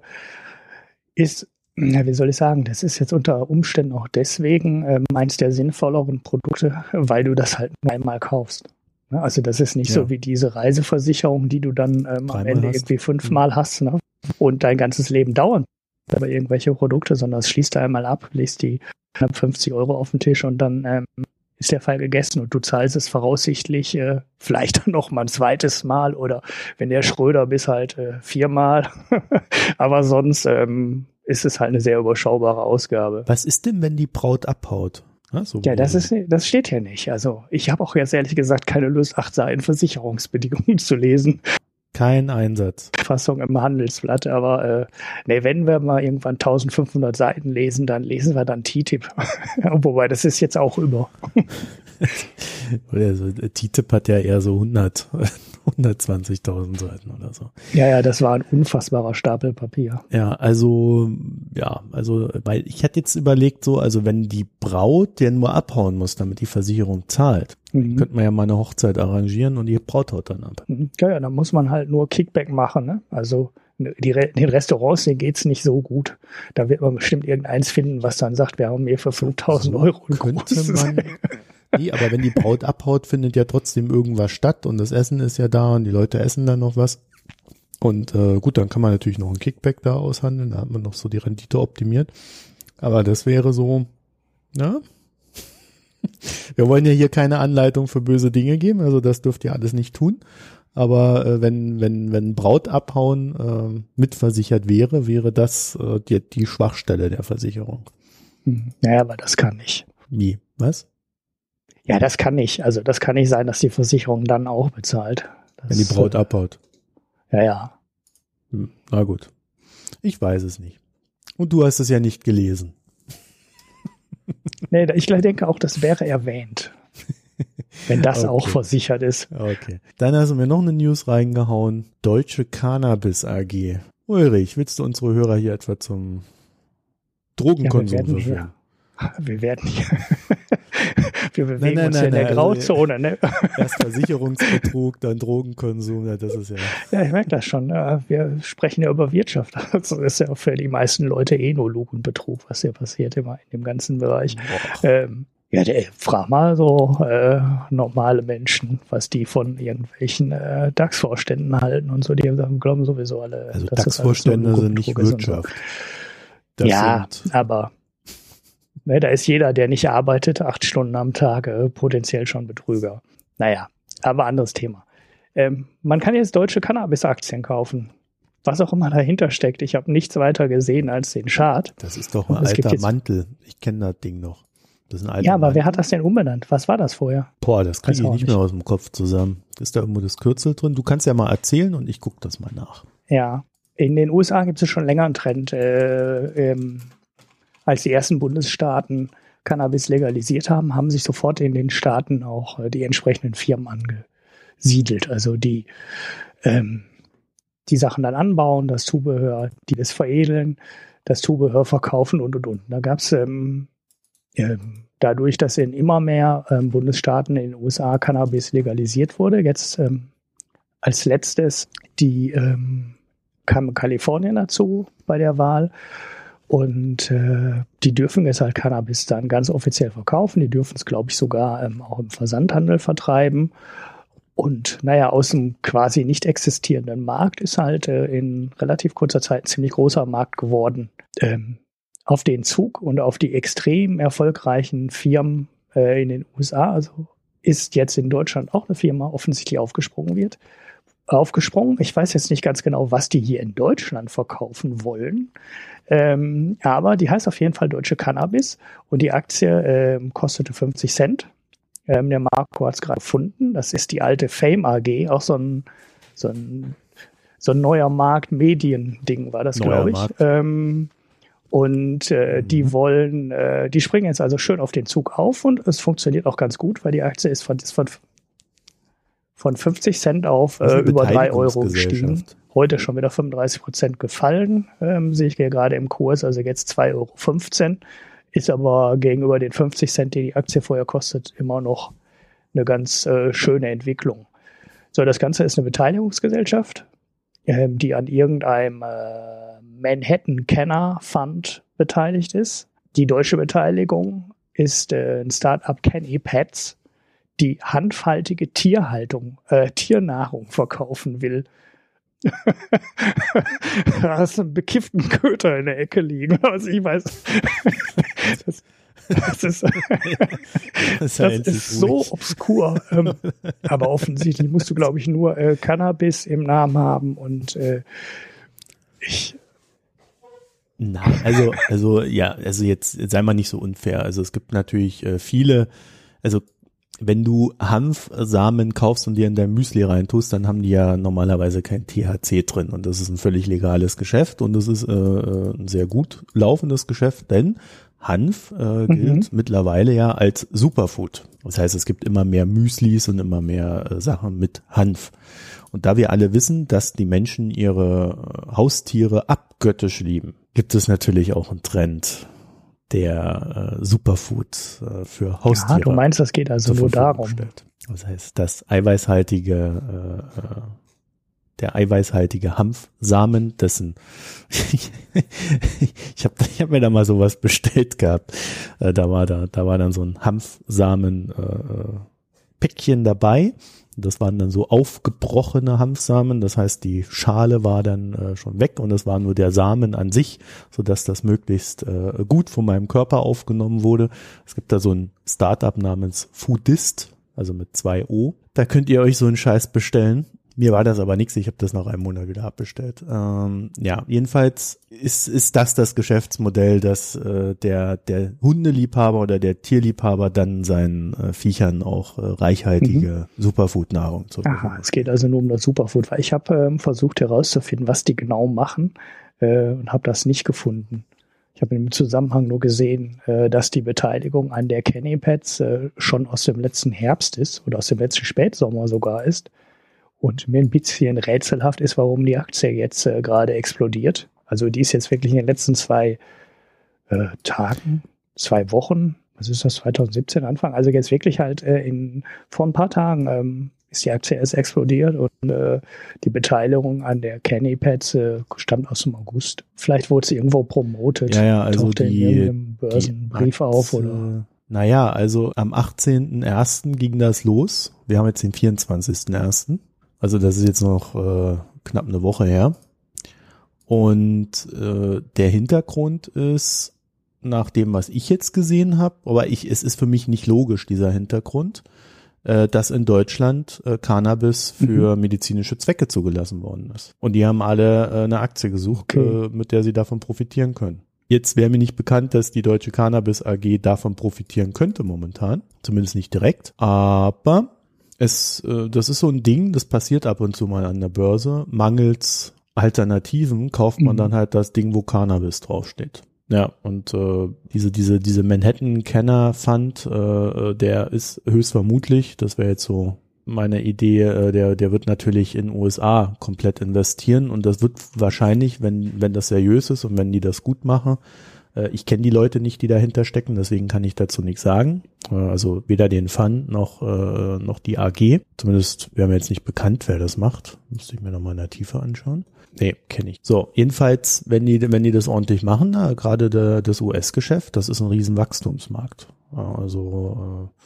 ist, ja, wie soll ich sagen, das ist jetzt unter Umständen auch deswegen ähm, eins der sinnvolleren Produkte, weil du das halt einmal kaufst. Also das ist nicht ja. so wie diese Reiseversicherung, die du dann ähm, am Ende hast. irgendwie fünfmal mhm. hast ne? und dein ganzes Leben dauern über irgendwelche Produkte, sondern es schließt da einmal ab, legst die knapp 50 Euro auf den Tisch und dann ähm, ist der Fall gegessen und du zahlst es voraussichtlich äh, vielleicht noch mal ein zweites Mal oder wenn der Schröder bis halt äh, viermal. Aber sonst ähm, ist es halt eine sehr überschaubare Ausgabe. Was ist denn, wenn die Braut abhaut? Ja, so ja das ist, das steht hier nicht. Also ich habe auch jetzt ehrlich gesagt keine Lust, acht Seiten Versicherungsbedingungen zu lesen. Kein Einsatz. Fassung im Handelsblatt, aber äh, nee, wenn wir mal irgendwann 1500 Seiten lesen, dann lesen wir dann TTIP. Wobei, das ist jetzt auch über. also, TTIP hat ja eher so 100, 120.000 Seiten oder so. Ja, ja, das war ein unfassbarer Stapel Papier. Ja, also, ja, also, weil ich hätte jetzt überlegt so, also wenn die Braut den nur abhauen muss, damit die Versicherung zahlt, Mhm. Könnte man ja mal eine Hochzeit arrangieren und die Braut haut dann ab. Mhm. Ja, ja, dann muss man halt nur Kickback machen. Ne? Also die, den Restaurants, denen geht's nicht so gut. Da wird man bestimmt irgendeins finden, was dann sagt, wir haben hier für 5000 Euro ein könnte man, Nee, aber wenn die Braut abhaut, findet ja trotzdem irgendwas statt und das Essen ist ja da und die Leute essen dann noch was. Und äh, gut, dann kann man natürlich noch ein Kickback da aushandeln, da hat man noch so die Rendite optimiert. Aber das wäre so, ja, wir wollen ja hier keine Anleitung für böse Dinge geben, also das dürft ihr alles nicht tun. Aber äh, wenn, wenn, wenn Braut abhauen äh, mitversichert wäre, wäre das äh, die, die Schwachstelle der Versicherung. Hm. Ja, aber das kann nicht. Wie? Was? Ja, das kann nicht. Also das kann nicht sein, dass die Versicherung dann auch bezahlt. Das, wenn die Braut abhaut. Ja, ja. Hm, na gut. Ich weiß es nicht. Und du hast es ja nicht gelesen. Nee, ich denke auch, das wäre erwähnt. Wenn das okay. auch versichert ist. Okay. Dann hast du mir noch eine News reingehauen. Deutsche Cannabis AG. Ulrich, willst du unsere Hörer hier etwa zum Drogenkonsum ja, verführen? Wir werden hier, wir bewegen nein, nein, uns nein, in der also Grauzone. Ne? Erst Versicherungsbetrug, dann Drogenkonsum, ja, das ist ja. Ja, ich merke das schon. Wir sprechen ja über Wirtschaft. Das ist ja für die meisten Leute eh nur Lug und Betrug, was hier passiert immer in dem ganzen Bereich. Ähm, ja, der, frag mal so äh, normale Menschen, was die von irgendwelchen äh, DAX-Vorständen halten und so. Die glauben sowieso alle. Also DAX-Vorstände sind nicht Wirtschaft. So. ja, aber Ne, da ist jeder, der nicht arbeitet, acht Stunden am Tag, äh, potenziell schon Betrüger. Naja, aber anderes Thema. Ähm, man kann jetzt deutsche Cannabis-Aktien kaufen. Was auch immer dahinter steckt. Ich habe nichts weiter gesehen als den Chart. Das ist doch ein alter Mantel. Ich kenne das Ding noch. Das ist ein alter ja, aber Mantel. wer hat das denn umbenannt? Was war das vorher? Boah, das kriege ich nicht, nicht mehr aus dem Kopf zusammen. Ist da irgendwo das Kürzel drin? Du kannst ja mal erzählen und ich gucke das mal nach. Ja, in den USA gibt es schon länger einen Trend, äh, ähm, als die ersten Bundesstaaten Cannabis legalisiert haben, haben sich sofort in den Staaten auch äh, die entsprechenden Firmen angesiedelt. Also die ähm, die Sachen dann anbauen, das Zubehör, die das veredeln, das Zubehör verkaufen und und und. Da gab es ähm, äh, dadurch, dass in immer mehr ähm, Bundesstaaten in den USA Cannabis legalisiert wurde, jetzt ähm, als letztes die ähm, kam Kalifornien dazu bei der Wahl. Und äh, die dürfen jetzt halt Cannabis dann ganz offiziell verkaufen. Die dürfen es, glaube ich, sogar ähm, auch im Versandhandel vertreiben. Und naja, aus dem quasi nicht existierenden Markt ist halt äh, in relativ kurzer Zeit ein ziemlich großer Markt geworden. Ähm, auf den Zug und auf die extrem erfolgreichen Firmen äh, in den USA, also ist jetzt in Deutschland auch eine Firma offensichtlich aufgesprungen wird. Aufgesprungen. Ich weiß jetzt nicht ganz genau, was die hier in Deutschland verkaufen wollen. Ähm, aber die heißt auf jeden Fall Deutsche Cannabis und die Aktie ähm, kostete 50 Cent. Ähm, der Marco hat es gerade gefunden. Das ist die alte Fame AG, auch so ein, so ein, so ein neuer Markt-Medien-Ding war das, glaube ich. Ähm, und äh, mhm. die wollen, äh, die springen jetzt also schön auf den Zug auf und es funktioniert auch ganz gut, weil die Aktie ist von, ist von, von 50 Cent auf äh, über drei Euro gestiegen. Heute schon wieder 35 Prozent gefallen, ähm, sehe ich hier gerade im Kurs, also jetzt 2,15 Euro. Ist aber gegenüber den 50 Cent, die die Aktie vorher kostet, immer noch eine ganz äh, schöne Entwicklung. So, das Ganze ist eine Beteiligungsgesellschaft, ähm, die an irgendeinem äh, Manhattan Kenner Fund beteiligt ist. Die deutsche Beteiligung ist äh, ein Startup Kenny Pets, die handfaltige Tierhaltung, äh, Tiernahrung verkaufen will. da hast du einen bekifften Köter in der Ecke liegen. Also ich weiß, das, das ist, das, das ist so obskur. Ähm, aber offensichtlich musst du, glaube ich, nur äh, Cannabis im Namen haben und äh, ich. Nein, also, also ja, also jetzt sei mal nicht so unfair. Also es gibt natürlich äh, viele, also wenn du Hanfsamen kaufst und dir in dein Müsli reintust, dann haben die ja normalerweise kein THC drin und das ist ein völlig legales Geschäft und das ist äh, äh ein sehr gut laufendes Geschäft, denn Hanf äh, gilt mhm. mittlerweile ja als Superfood. Das heißt, es gibt immer mehr Müslis und immer mehr äh, Sachen mit Hanf. Und da wir alle wissen, dass die Menschen ihre äh, Haustiere abgöttisch lieben, gibt es natürlich auch einen Trend der äh, Superfood äh, für Haustiere. Ja, du meinst, das geht also nur darum. Stellt. Das heißt, das eiweißhaltige äh, äh der eiweißhaltige Hanfsamen, dessen ich habe ich hab mir da mal sowas bestellt gehabt. Äh, da war da da war dann so ein Hanfsamen äh, äh, Päckchen dabei. Das waren dann so aufgebrochene Hanfsamen. Das heißt, die Schale war dann äh, schon weg und es war nur der Samen an sich, so dass das möglichst äh, gut von meinem Körper aufgenommen wurde. Es gibt da so ein Startup namens Foodist, also mit zwei O. Da könnt ihr euch so einen Scheiß bestellen mir war das aber nichts, ich habe das nach einem Monat wieder abbestellt. Ähm, ja, jedenfalls ist, ist das das Geschäftsmodell, dass äh, der, der Hundeliebhaber oder der Tierliebhaber dann seinen äh, Viechern auch äh, reichhaltige mhm. Superfood-Nahrung zu Aha, es geht also nur um das Superfood, weil ich habe ähm, versucht herauszufinden, was die genau machen äh, und habe das nicht gefunden. Ich habe im Zusammenhang nur gesehen, äh, dass die Beteiligung an der Kenny Pets äh, schon aus dem letzten Herbst ist oder aus dem letzten Spätsommer sogar ist und mir ein bisschen rätselhaft ist, warum die Aktie jetzt äh, gerade explodiert. Also die ist jetzt wirklich in den letzten zwei äh, Tagen, zwei Wochen, was ist das, 2017 Anfang, also jetzt wirklich halt äh, in vor ein paar Tagen ähm, ist die Aktie erst explodiert und äh, die Beteiligung an der Kenny Pads äh, stammt aus dem August. Vielleicht wurde sie irgendwo promotet. Ja, ja, also die, in irgendeinem Börsenbrief Aktie, auf oder. Naja, also am 18.01. ging das los. Wir haben jetzt den 24.01. Also das ist jetzt noch äh, knapp eine Woche her. Und äh, der Hintergrund ist, nach dem, was ich jetzt gesehen habe, aber ich, es ist für mich nicht logisch, dieser Hintergrund, äh, dass in Deutschland äh, Cannabis für mhm. medizinische Zwecke zugelassen worden ist. Und die haben alle äh, eine Aktie gesucht, okay. äh, mit der sie davon profitieren können. Jetzt wäre mir nicht bekannt, dass die Deutsche Cannabis AG davon profitieren könnte momentan, zumindest nicht direkt. Aber es, äh, das ist so ein Ding, das passiert ab und zu mal an der Börse. Mangels Alternativen kauft man mhm. dann halt das Ding, wo Cannabis draufsteht. Ja, und äh, diese, diese, diese Manhattan-Kenner-Fund, äh, der ist höchstvermutlich, das wäre jetzt so meine Idee, äh, der, der wird natürlich in USA komplett investieren und das wird wahrscheinlich, wenn, wenn das seriös ist und wenn die das gut machen, ich kenne die Leute nicht, die dahinter stecken, deswegen kann ich dazu nichts sagen. Äh, also weder den Fund noch, äh, noch die AG. Zumindest wäre mir jetzt nicht bekannt, wer das macht. Müsste ich mir nochmal in der Tiefe anschauen. Nee, kenne ich. So, jedenfalls, wenn die, wenn die das ordentlich machen, na, gerade de, das US-Geschäft, das ist ein riesen Wachstumsmarkt. Also äh,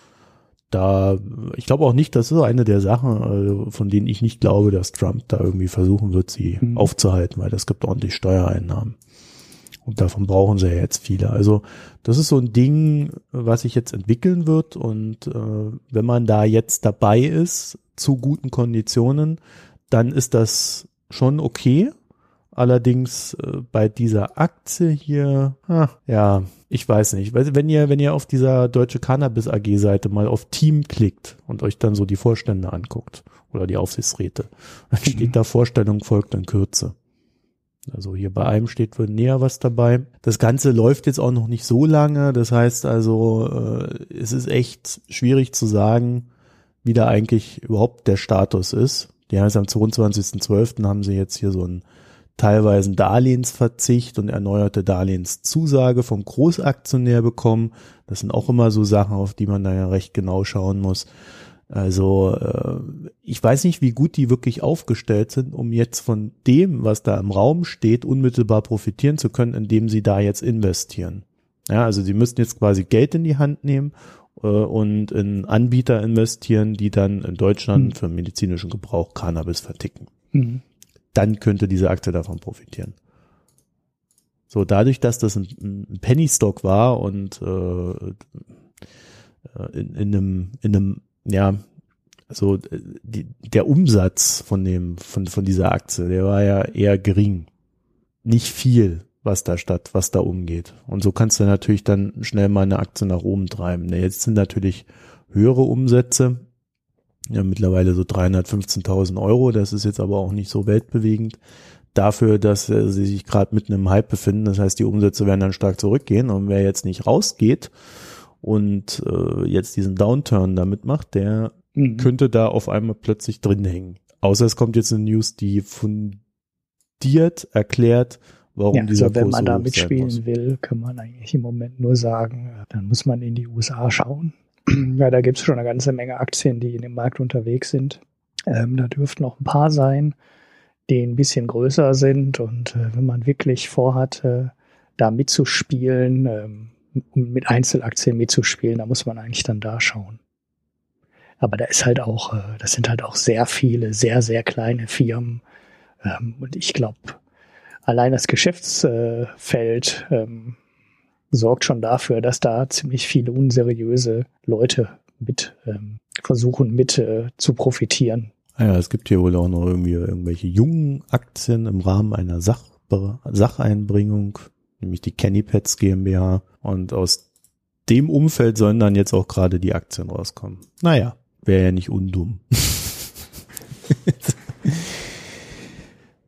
da, ich glaube auch nicht, das ist eine der Sachen, von denen ich nicht glaube, dass Trump da irgendwie versuchen wird, sie mhm. aufzuhalten, weil das gibt ordentlich Steuereinnahmen. Und davon brauchen sie ja jetzt viele. Also das ist so ein Ding, was sich jetzt entwickeln wird. Und äh, wenn man da jetzt dabei ist, zu guten Konditionen, dann ist das schon okay. Allerdings äh, bei dieser Aktie hier, ah, ja, ich weiß nicht. Wenn ihr, wenn ihr auf dieser Deutsche Cannabis AG Seite mal auf Team klickt und euch dann so die Vorstände anguckt oder die Aufsichtsräte, dann steht da Vorstellung folgt in Kürze. Also hier bei einem steht wohl näher was dabei. Das Ganze läuft jetzt auch noch nicht so lange. Das heißt also, äh, es ist echt schwierig zu sagen, wie da eigentlich überhaupt der Status ist. Die heißt am 22.12. haben sie jetzt hier so einen teilweise Darlehensverzicht und erneuerte Darlehenszusage vom Großaktionär bekommen. Das sind auch immer so Sachen, auf die man da ja recht genau schauen muss. Also äh, ich weiß nicht, wie gut die wirklich aufgestellt sind, um jetzt von dem, was da im Raum steht, unmittelbar profitieren zu können, indem sie da jetzt investieren. Ja, also sie müssten jetzt quasi Geld in die Hand nehmen äh, und in Anbieter investieren, die dann in Deutschland mhm. für medizinischen Gebrauch Cannabis verticken. Mhm. Dann könnte diese Aktie davon profitieren. So, dadurch, dass das ein, ein Penny Stock war und äh, äh in, in einem, in einem ja, also äh, die, der Umsatz von dem, von, von dieser Aktie, der war ja eher gering. Nicht viel, was da statt, was da umgeht. Und so kannst du natürlich dann schnell mal eine Aktie nach oben treiben. Jetzt sind natürlich höhere Umsätze, ja, mittlerweile so 315.000 Euro. Das ist jetzt aber auch nicht so weltbewegend dafür, dass äh, sie sich gerade mitten im Hype befinden. Das heißt, die Umsätze werden dann stark zurückgehen. Und wer jetzt nicht rausgeht, und äh, jetzt diesen Downturn damit macht, der mhm. könnte da auf einmal plötzlich drin hängen. Außer es kommt jetzt eine News, die fundiert erklärt, warum ja, dieser also wenn man da mitspielen will, kann man eigentlich im Moment nur sagen, dann muss man in die USA schauen. ja, da gibt es schon eine ganze Menge Aktien, die in dem Markt unterwegs sind. Ähm, da dürften noch ein paar sein, die ein bisschen größer sind. Und äh, wenn man wirklich vorhat, äh, da mitzuspielen, ähm, um mit Einzelaktien mitzuspielen, da muss man eigentlich dann da schauen. Aber da ist halt auch, äh, das sind halt auch sehr viele, sehr, sehr kleine Firmen. Ähm, und ich glaube, allein das Geschäftsfeld ähm, sorgt schon dafür, dass da ziemlich viele unseriöse Leute mit ähm, versuchen, mit äh, zu profitieren. Ah ja, es gibt hier wohl auch noch irgendwie irgendwelche jungen Aktien im Rahmen einer Sach Sacheinbringung nämlich die Kenny Pets GmbH. Und aus dem Umfeld sollen dann jetzt auch gerade die Aktien rauskommen. Naja, wäre ja nicht undumm.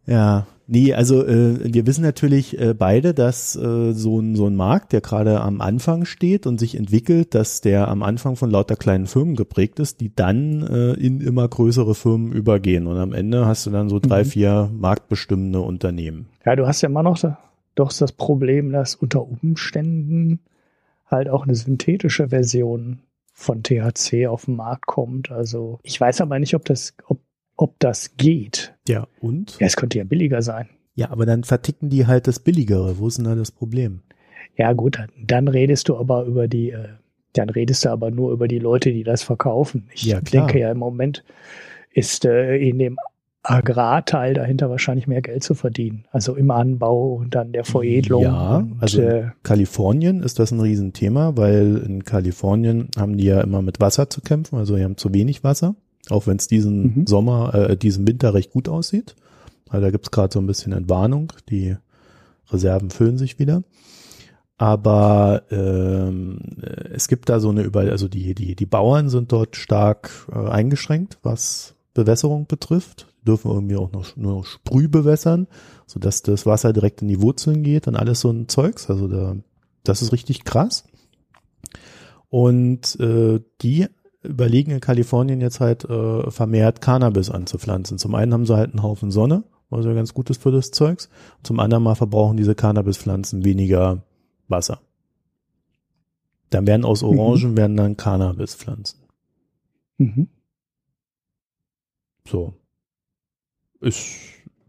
ja, nee, also äh, wir wissen natürlich äh, beide, dass äh, so, ein, so ein Markt, der gerade am Anfang steht und sich entwickelt, dass der am Anfang von lauter kleinen Firmen geprägt ist, die dann äh, in immer größere Firmen übergehen. Und am Ende hast du dann so drei, mhm. vier marktbestimmende Unternehmen. Ja, du hast ja immer noch doch ist das Problem, dass unter Umständen halt auch eine synthetische Version von THC auf den Markt kommt. Also ich weiß aber nicht, ob das, ob, ob das geht. Ja, und? Ja, es könnte ja billiger sein. Ja, aber dann verticken die halt das Billigere. Wo ist denn da das Problem? Ja, gut, dann redest du aber über die, äh, dann redest du aber nur über die Leute, die das verkaufen. Ich ja, denke ja im Moment ist äh, in dem Agrarteil dahinter wahrscheinlich mehr Geld zu verdienen. Also im Anbau und dann der Veredelung. Ja, und, also äh, Kalifornien ist das ein Riesenthema, weil in Kalifornien haben die ja immer mit Wasser zu kämpfen, also die haben zu wenig Wasser, auch wenn es diesen mhm. Sommer, äh, diesen Winter recht gut aussieht. Also da gibt's gerade so ein bisschen Entwarnung, die Reserven füllen sich wieder. aber ähm, es gibt da so eine überall, also die die die Bauern sind dort stark äh, eingeschränkt, was Bewässerung betrifft. Dürfen irgendwie auch noch nur noch Sprüh bewässern, so dass das Wasser direkt in die Wurzeln geht und alles so ein Zeugs. Also da, das ist richtig krass. Und äh, die überlegen in Kalifornien jetzt halt äh, vermehrt Cannabis anzupflanzen. Zum einen haben sie halt einen Haufen Sonne, was ja ganz gut ist für das Zeugs. Zum anderen mal verbrauchen diese Cannabispflanzen weniger Wasser. Dann werden aus Mhm. Orangen werden dann Cannabispflanzen. Mhm. So. Ist,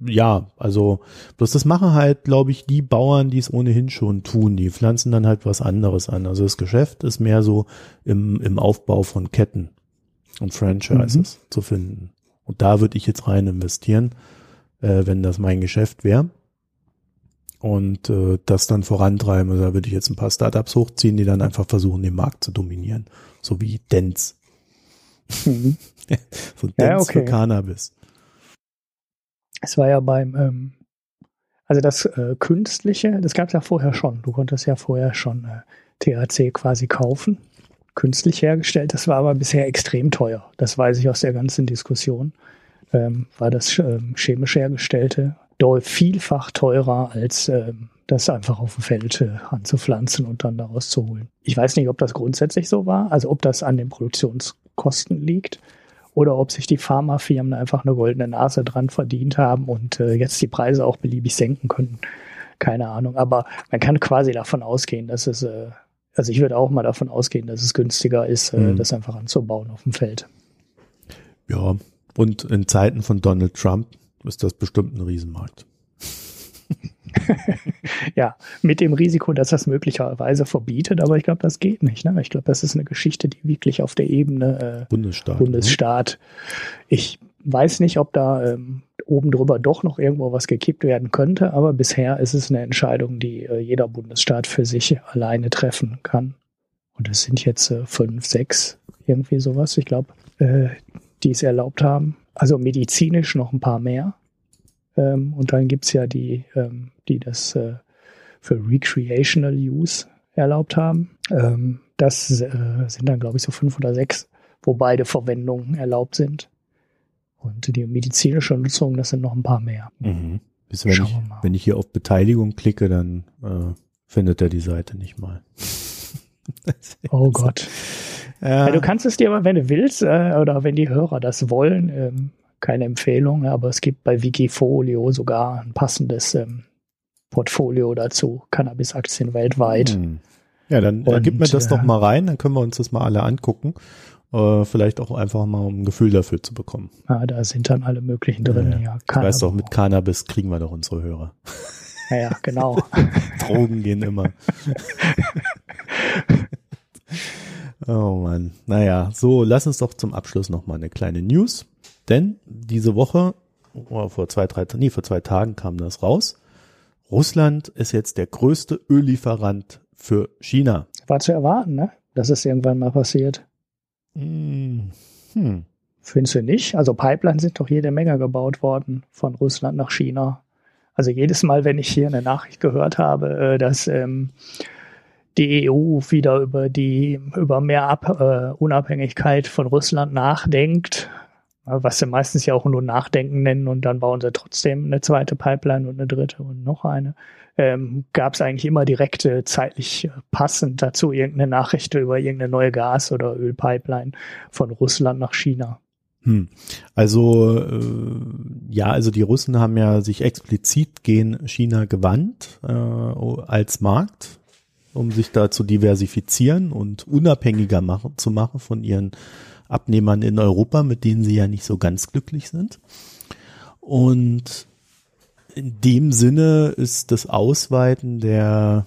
ja, also, bloß das machen halt, glaube ich, die Bauern, die es ohnehin schon tun. Die pflanzen dann halt was anderes an. Also das Geschäft ist mehr so im, im Aufbau von Ketten und Franchises zu finden. Und da würde ich jetzt rein investieren, äh, wenn das mein Geschäft wäre. Und äh, das dann vorantreiben. Also da würde ich jetzt ein paar Startups hochziehen, die dann einfach versuchen, den Markt zu dominieren. So wie Dents. Mhm. So Dents Ja, für okay. Cannabis. Es war ja beim, ähm, also das äh, Künstliche, das gab es ja vorher schon. Du konntest ja vorher schon äh, THC quasi kaufen, künstlich hergestellt. Das war aber bisher extrem teuer. Das weiß ich aus der ganzen Diskussion. Ähm, war das ähm, chemisch hergestellte doll vielfach teurer als ähm, das einfach auf dem Feld äh, anzupflanzen und dann daraus zu holen. Ich weiß nicht, ob das grundsätzlich so war, also ob das an den Produktionskosten liegt oder ob sich die Pharmafirmen einfach eine goldene Nase dran verdient haben und äh, jetzt die Preise auch beliebig senken können. Keine Ahnung. Aber man kann quasi davon ausgehen, dass es, äh, also ich würde auch mal davon ausgehen, dass es günstiger ist, äh, Mhm. das einfach anzubauen auf dem Feld. Ja, und in Zeiten von Donald Trump ist das bestimmt ein Riesenmarkt. Ja, mit dem Risiko, dass das möglicherweise verbietet, aber ich glaube, das geht nicht. Ne? Ich glaube, das ist eine Geschichte, die wirklich auf der Ebene äh, Bundesstaat. Bundesstaat. Ich weiß nicht, ob da ähm, oben drüber doch noch irgendwo was gekippt werden könnte, aber bisher ist es eine Entscheidung, die äh, jeder Bundesstaat für sich alleine treffen kann. Und es sind jetzt äh, fünf, sechs, irgendwie sowas, ich glaube, äh, die es erlaubt haben. Also medizinisch noch ein paar mehr. Ähm, und dann gibt's ja die, ähm, die das äh, für Recreational Use erlaubt haben. Ähm, das äh, sind dann, glaube ich, so fünf oder sechs, wo beide Verwendungen erlaubt sind. Und die medizinische Nutzung, das sind noch ein paar mehr. Mhm. Bis wenn, Schauen ich, wir mal. wenn ich hier auf Beteiligung klicke, dann äh, findet er die Seite nicht mal. Oh Gott. Ja, Ja, du kannst es dir aber, wenn du willst, äh, oder wenn die Hörer das wollen, ähm, keine Empfehlung, aber es gibt bei Wikifolio sogar ein passendes ähm, Portfolio dazu, Cannabis-Aktien weltweit. Hm. Ja, dann äh, Und, gib mir das äh, doch mal rein, dann können wir uns das mal alle angucken. Äh, vielleicht auch einfach mal, um ein Gefühl dafür zu bekommen. Ja, da sind dann alle möglichen drin. Ja, Ja, Ich weiß doch, mit Cannabis kriegen wir doch unsere Hörer. Ja, ja, genau. Drogen gehen immer. oh Mann. Naja, so, lass uns doch zum Abschluss noch mal eine kleine News. Denn diese Woche, oh, vor zwei, drei, nee, vor zwei Tagen kam das raus. Russland ist jetzt der größte Öllieferant für China. War zu erwarten, ne? Dass es irgendwann mal passiert. Hm. Hm. Findest du nicht? Also Pipelines sind doch jede Menge gebaut worden von Russland nach China. Also jedes Mal, wenn ich hier eine Nachricht gehört habe, äh, dass ähm, die EU wieder über die über mehr Ab äh, Unabhängigkeit von Russland nachdenkt, was sie meistens ja auch nur Nachdenken nennen und dann bauen sie trotzdem eine zweite Pipeline und eine dritte und noch eine, ähm, gab es eigentlich immer direkt äh, zeitlich äh, passend dazu irgendeine Nachricht über irgendeine neue Gas- oder Ölpipeline von Russland nach China. Hm. Also äh, ja, also die Russen haben ja sich explizit gegen China gewandt äh, als Markt, um sich da zu diversifizieren und unabhängiger machen, zu machen von ihren Abnehmern in Europa, mit denen sie ja nicht so ganz glücklich sind. Und in dem Sinne ist das Ausweiten der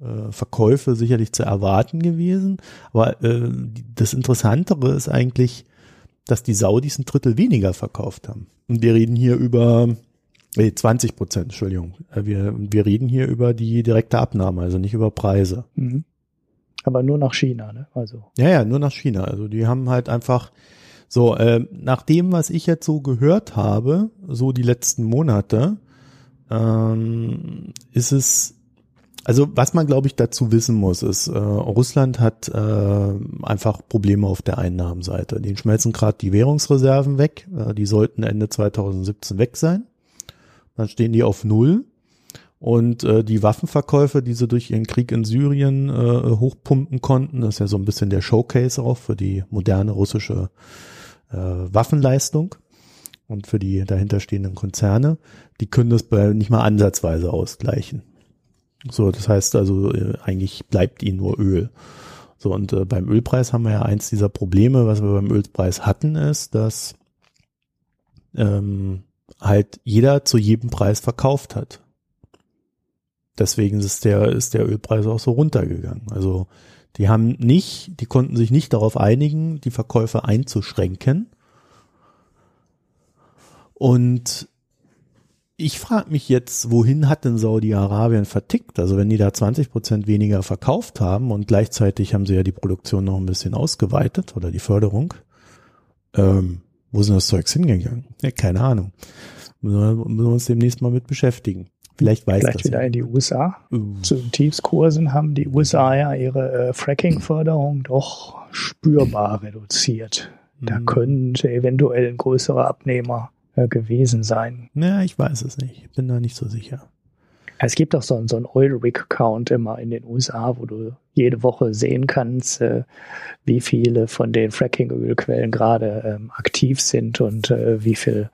äh, Verkäufe sicherlich zu erwarten gewesen. Aber äh, das Interessantere ist eigentlich, dass die Saudis ein Drittel weniger verkauft haben. Und wir reden hier über nee, 20 Prozent, Entschuldigung. Äh, Wir, wir reden hier über die direkte Abnahme, also nicht über Preise. Mhm. Aber nur nach China, ne? Also. Ja, ja, nur nach China. Also die haben halt einfach so, äh, nach dem, was ich jetzt so gehört habe, so die letzten Monate, ähm, ist es Also was man, glaube ich, dazu wissen muss, ist, äh, Russland hat äh, einfach Probleme auf der Einnahmenseite. Den schmelzen gerade die Währungsreserven weg. Äh, die sollten Ende 2017 weg sein. Dann stehen die auf Null. Und äh, die Waffenverkäufe, die sie durch ihren Krieg in Syrien äh, hochpumpen konnten, das ist ja so ein bisschen der Showcase auch für die moderne russische äh, Waffenleistung und für die dahinterstehenden Konzerne, die können das bei nicht mal ansatzweise ausgleichen. So, das heißt also, äh, eigentlich bleibt ihnen nur Öl. So, und äh, beim Ölpreis haben wir ja eins dieser Probleme, was wir beim Ölpreis hatten, ist, dass ähm, halt jeder zu jedem Preis verkauft hat. Deswegen ist der, ist der Ölpreis auch so runtergegangen. Also die haben nicht, die konnten sich nicht darauf einigen, die Verkäufe einzuschränken. Und ich frage mich jetzt, wohin hat denn Saudi-Arabien vertickt? Also wenn die da 20 Prozent weniger verkauft haben und gleichzeitig haben sie ja die Produktion noch ein bisschen ausgeweitet oder die Förderung, ähm, wo sind das Zeugs hingegangen? Ja, keine Ahnung. Müssen wir, müssen wir uns demnächst mal mit beschäftigen. Vielleicht weiß Vielleicht das wieder ja. in die USA. Uh. Zu den Tiefskursen haben die USA ja ihre äh, Fracking-Förderung doch spürbar reduziert. Da Mhm. könnte eventuell ein größerer Abnehmer äh, gewesen sein. Ja, ich weiß es nicht. Ich bin da nicht so sicher. Es gibt auch so, einen- so einen Oil-Rig-Count immer in den USA, wo du jede Woche sehen kannst, äh, wie viele von den Fracking-Ölquellen gerade ähm, aktiv sind und äh, wie viel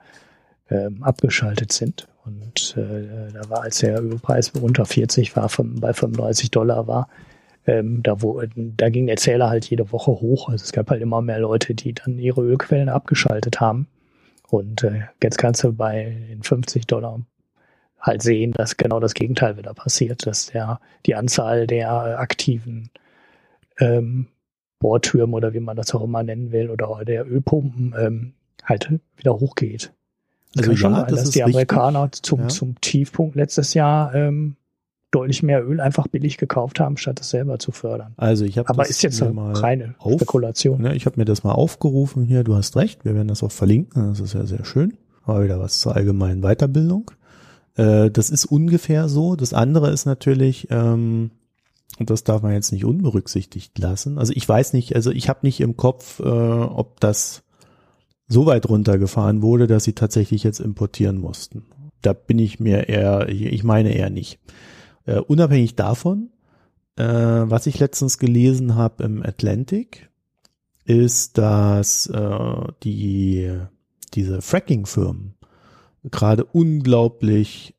ähm, abgeschaltet sind. Und äh, da war, als der Ölpreis unter 40 war, bei 35 Dollar war, ähm, da, wo, da ging der Zähler halt jede Woche hoch. Also es gab halt immer mehr Leute, die dann ihre Ölquellen abgeschaltet haben. Und äh, jetzt kannst du bei den 50 Dollar halt sehen, dass genau das Gegenteil wieder passiert, dass der die Anzahl der aktiven ähm, Bohrtürme oder wie man das auch immer nennen will oder der Ölpumpen ähm, halt wieder hochgeht. Also kann schon ja, sein, das dass die Amerikaner richtig. zum, Ja. zum Tiefpunkt letztes Jahr ähm, deutlich mehr Öl einfach billig gekauft haben, statt es selber zu fördern. Also ich habe Aber ist jetzt mir eine mal reine auf- Spekulation. Ja, ich habe mir das mal aufgerufen hier, du hast recht, wir werden das auch verlinken, das ist ja sehr schön. War wieder was zur allgemeinen Weiterbildung. Äh, das ist ungefähr so. Das andere ist natürlich, ähm, und das darf man jetzt nicht unberücksichtigt lassen. Also ich weiß nicht, also ich habe nicht im Kopf, äh, ob das so weit runtergefahren wurde, dass sie tatsächlich jetzt importieren mussten. Da bin ich mir eher, ich meine eher nicht. Äh, unabhängig davon, äh, was ich letztens gelesen habe im Atlantic, ist, dass äh, die diese Fracking-Firmen gerade unglaublich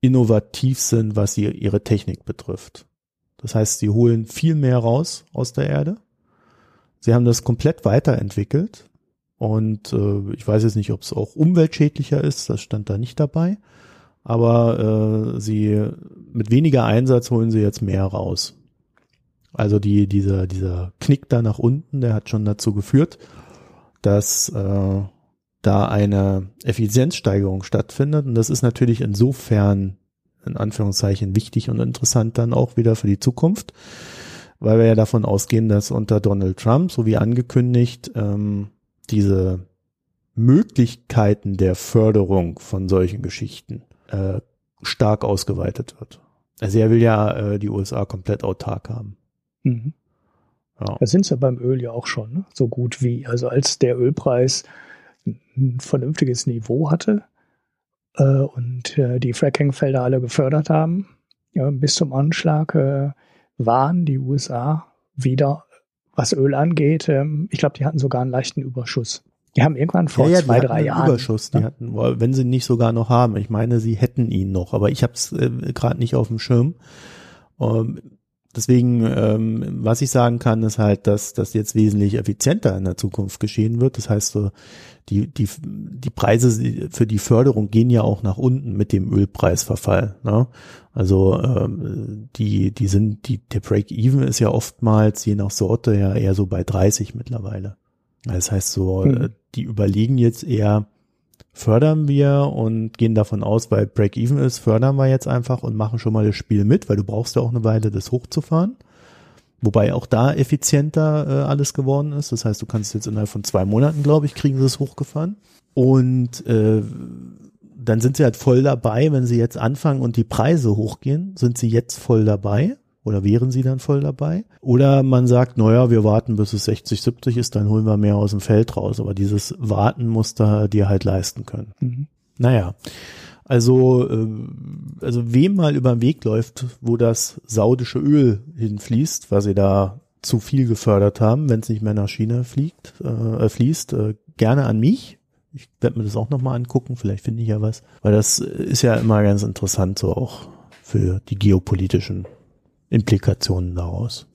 innovativ sind, was sie, ihre Technik betrifft. Das heißt, sie holen viel mehr raus aus der Erde. Sie haben das komplett weiterentwickelt und äh, ich weiß jetzt nicht, ob es auch umweltschädlicher ist, das stand da nicht dabei. Aber äh, sie mit weniger Einsatz holen sie jetzt mehr raus. Also die, dieser, dieser Knick da nach unten, der hat schon dazu geführt, dass äh, da eine Effizienzsteigerung stattfindet. Und das ist natürlich insofern in Anführungszeichen wichtig und interessant dann auch wieder für die Zukunft, weil wir ja davon ausgehen, dass unter Donald Trump, so wie angekündigt, ähm, diese Möglichkeiten der Förderung von solchen Geschichten äh, stark ausgeweitet wird. Also er will ja äh, die USA komplett autark haben. Mhm. Ja. Da sind sie beim Öl ja auch schon ne? so gut wie. Also als der Ölpreis ein vernünftiges Niveau hatte äh, und äh, die Fracking-Felder alle gefördert haben, ja, bis zum Anschlag äh, waren die USA wieder, was Öl angeht, ähm, ich glaube, die hatten sogar einen leichten Überschuss. Die haben irgendwann vor ja, ja, zwei, die drei Jahren. Überschuss, die ne? hatten, wenn sie ihn nicht sogar noch haben. Ich meine, sie hätten ihn noch, aber ich habe es äh, gerade nicht auf dem Schirm. Ähm, deswegen, ähm, was ich sagen kann, ist halt, dass das jetzt wesentlich effizienter in der Zukunft geschehen wird. Das heißt, so die die die Preise für die Förderung gehen ja auch nach unten mit dem Ölpreisverfall. Ne? Also ähm, die die sind die der Break-even ist ja oftmals je nach Sorte ja eher so bei 30 mittlerweile. Das heißt so, Mhm. die überlegen jetzt eher, fördern wir und gehen davon aus, weil Break-Even ist, fördern wir jetzt einfach und machen schon mal das Spiel mit, weil du brauchst ja auch eine Weile, das hochzufahren. Wobei auch da effizienter äh, alles geworden ist. Das heißt, du kannst jetzt innerhalb von zwei Monaten, glaube ich, kriegen sie es hochgefahren. Und äh, dann sind sie halt voll dabei, wenn sie jetzt anfangen und die Preise hochgehen, sind sie jetzt voll dabei oder wären sie dann voll dabei? Oder man sagt, naja, wir warten bis es 60, 70 ist, dann holen wir mehr aus dem Feld raus. Aber dieses Warten muss da dir halt leisten können. Mhm. Naja, also, äh, also wem mal über den Weg läuft, wo das saudische Öl hinfließt, was sie da zu viel gefördert haben, wenn es nicht mehr nach China fliegt, äh, fließt, äh, gerne an mich. Ich werde mir das auch nochmal angucken, vielleicht finde ich ja was. Weil das ist ja immer ganz interessant, so auch für die geopolitischen Implikationen daraus.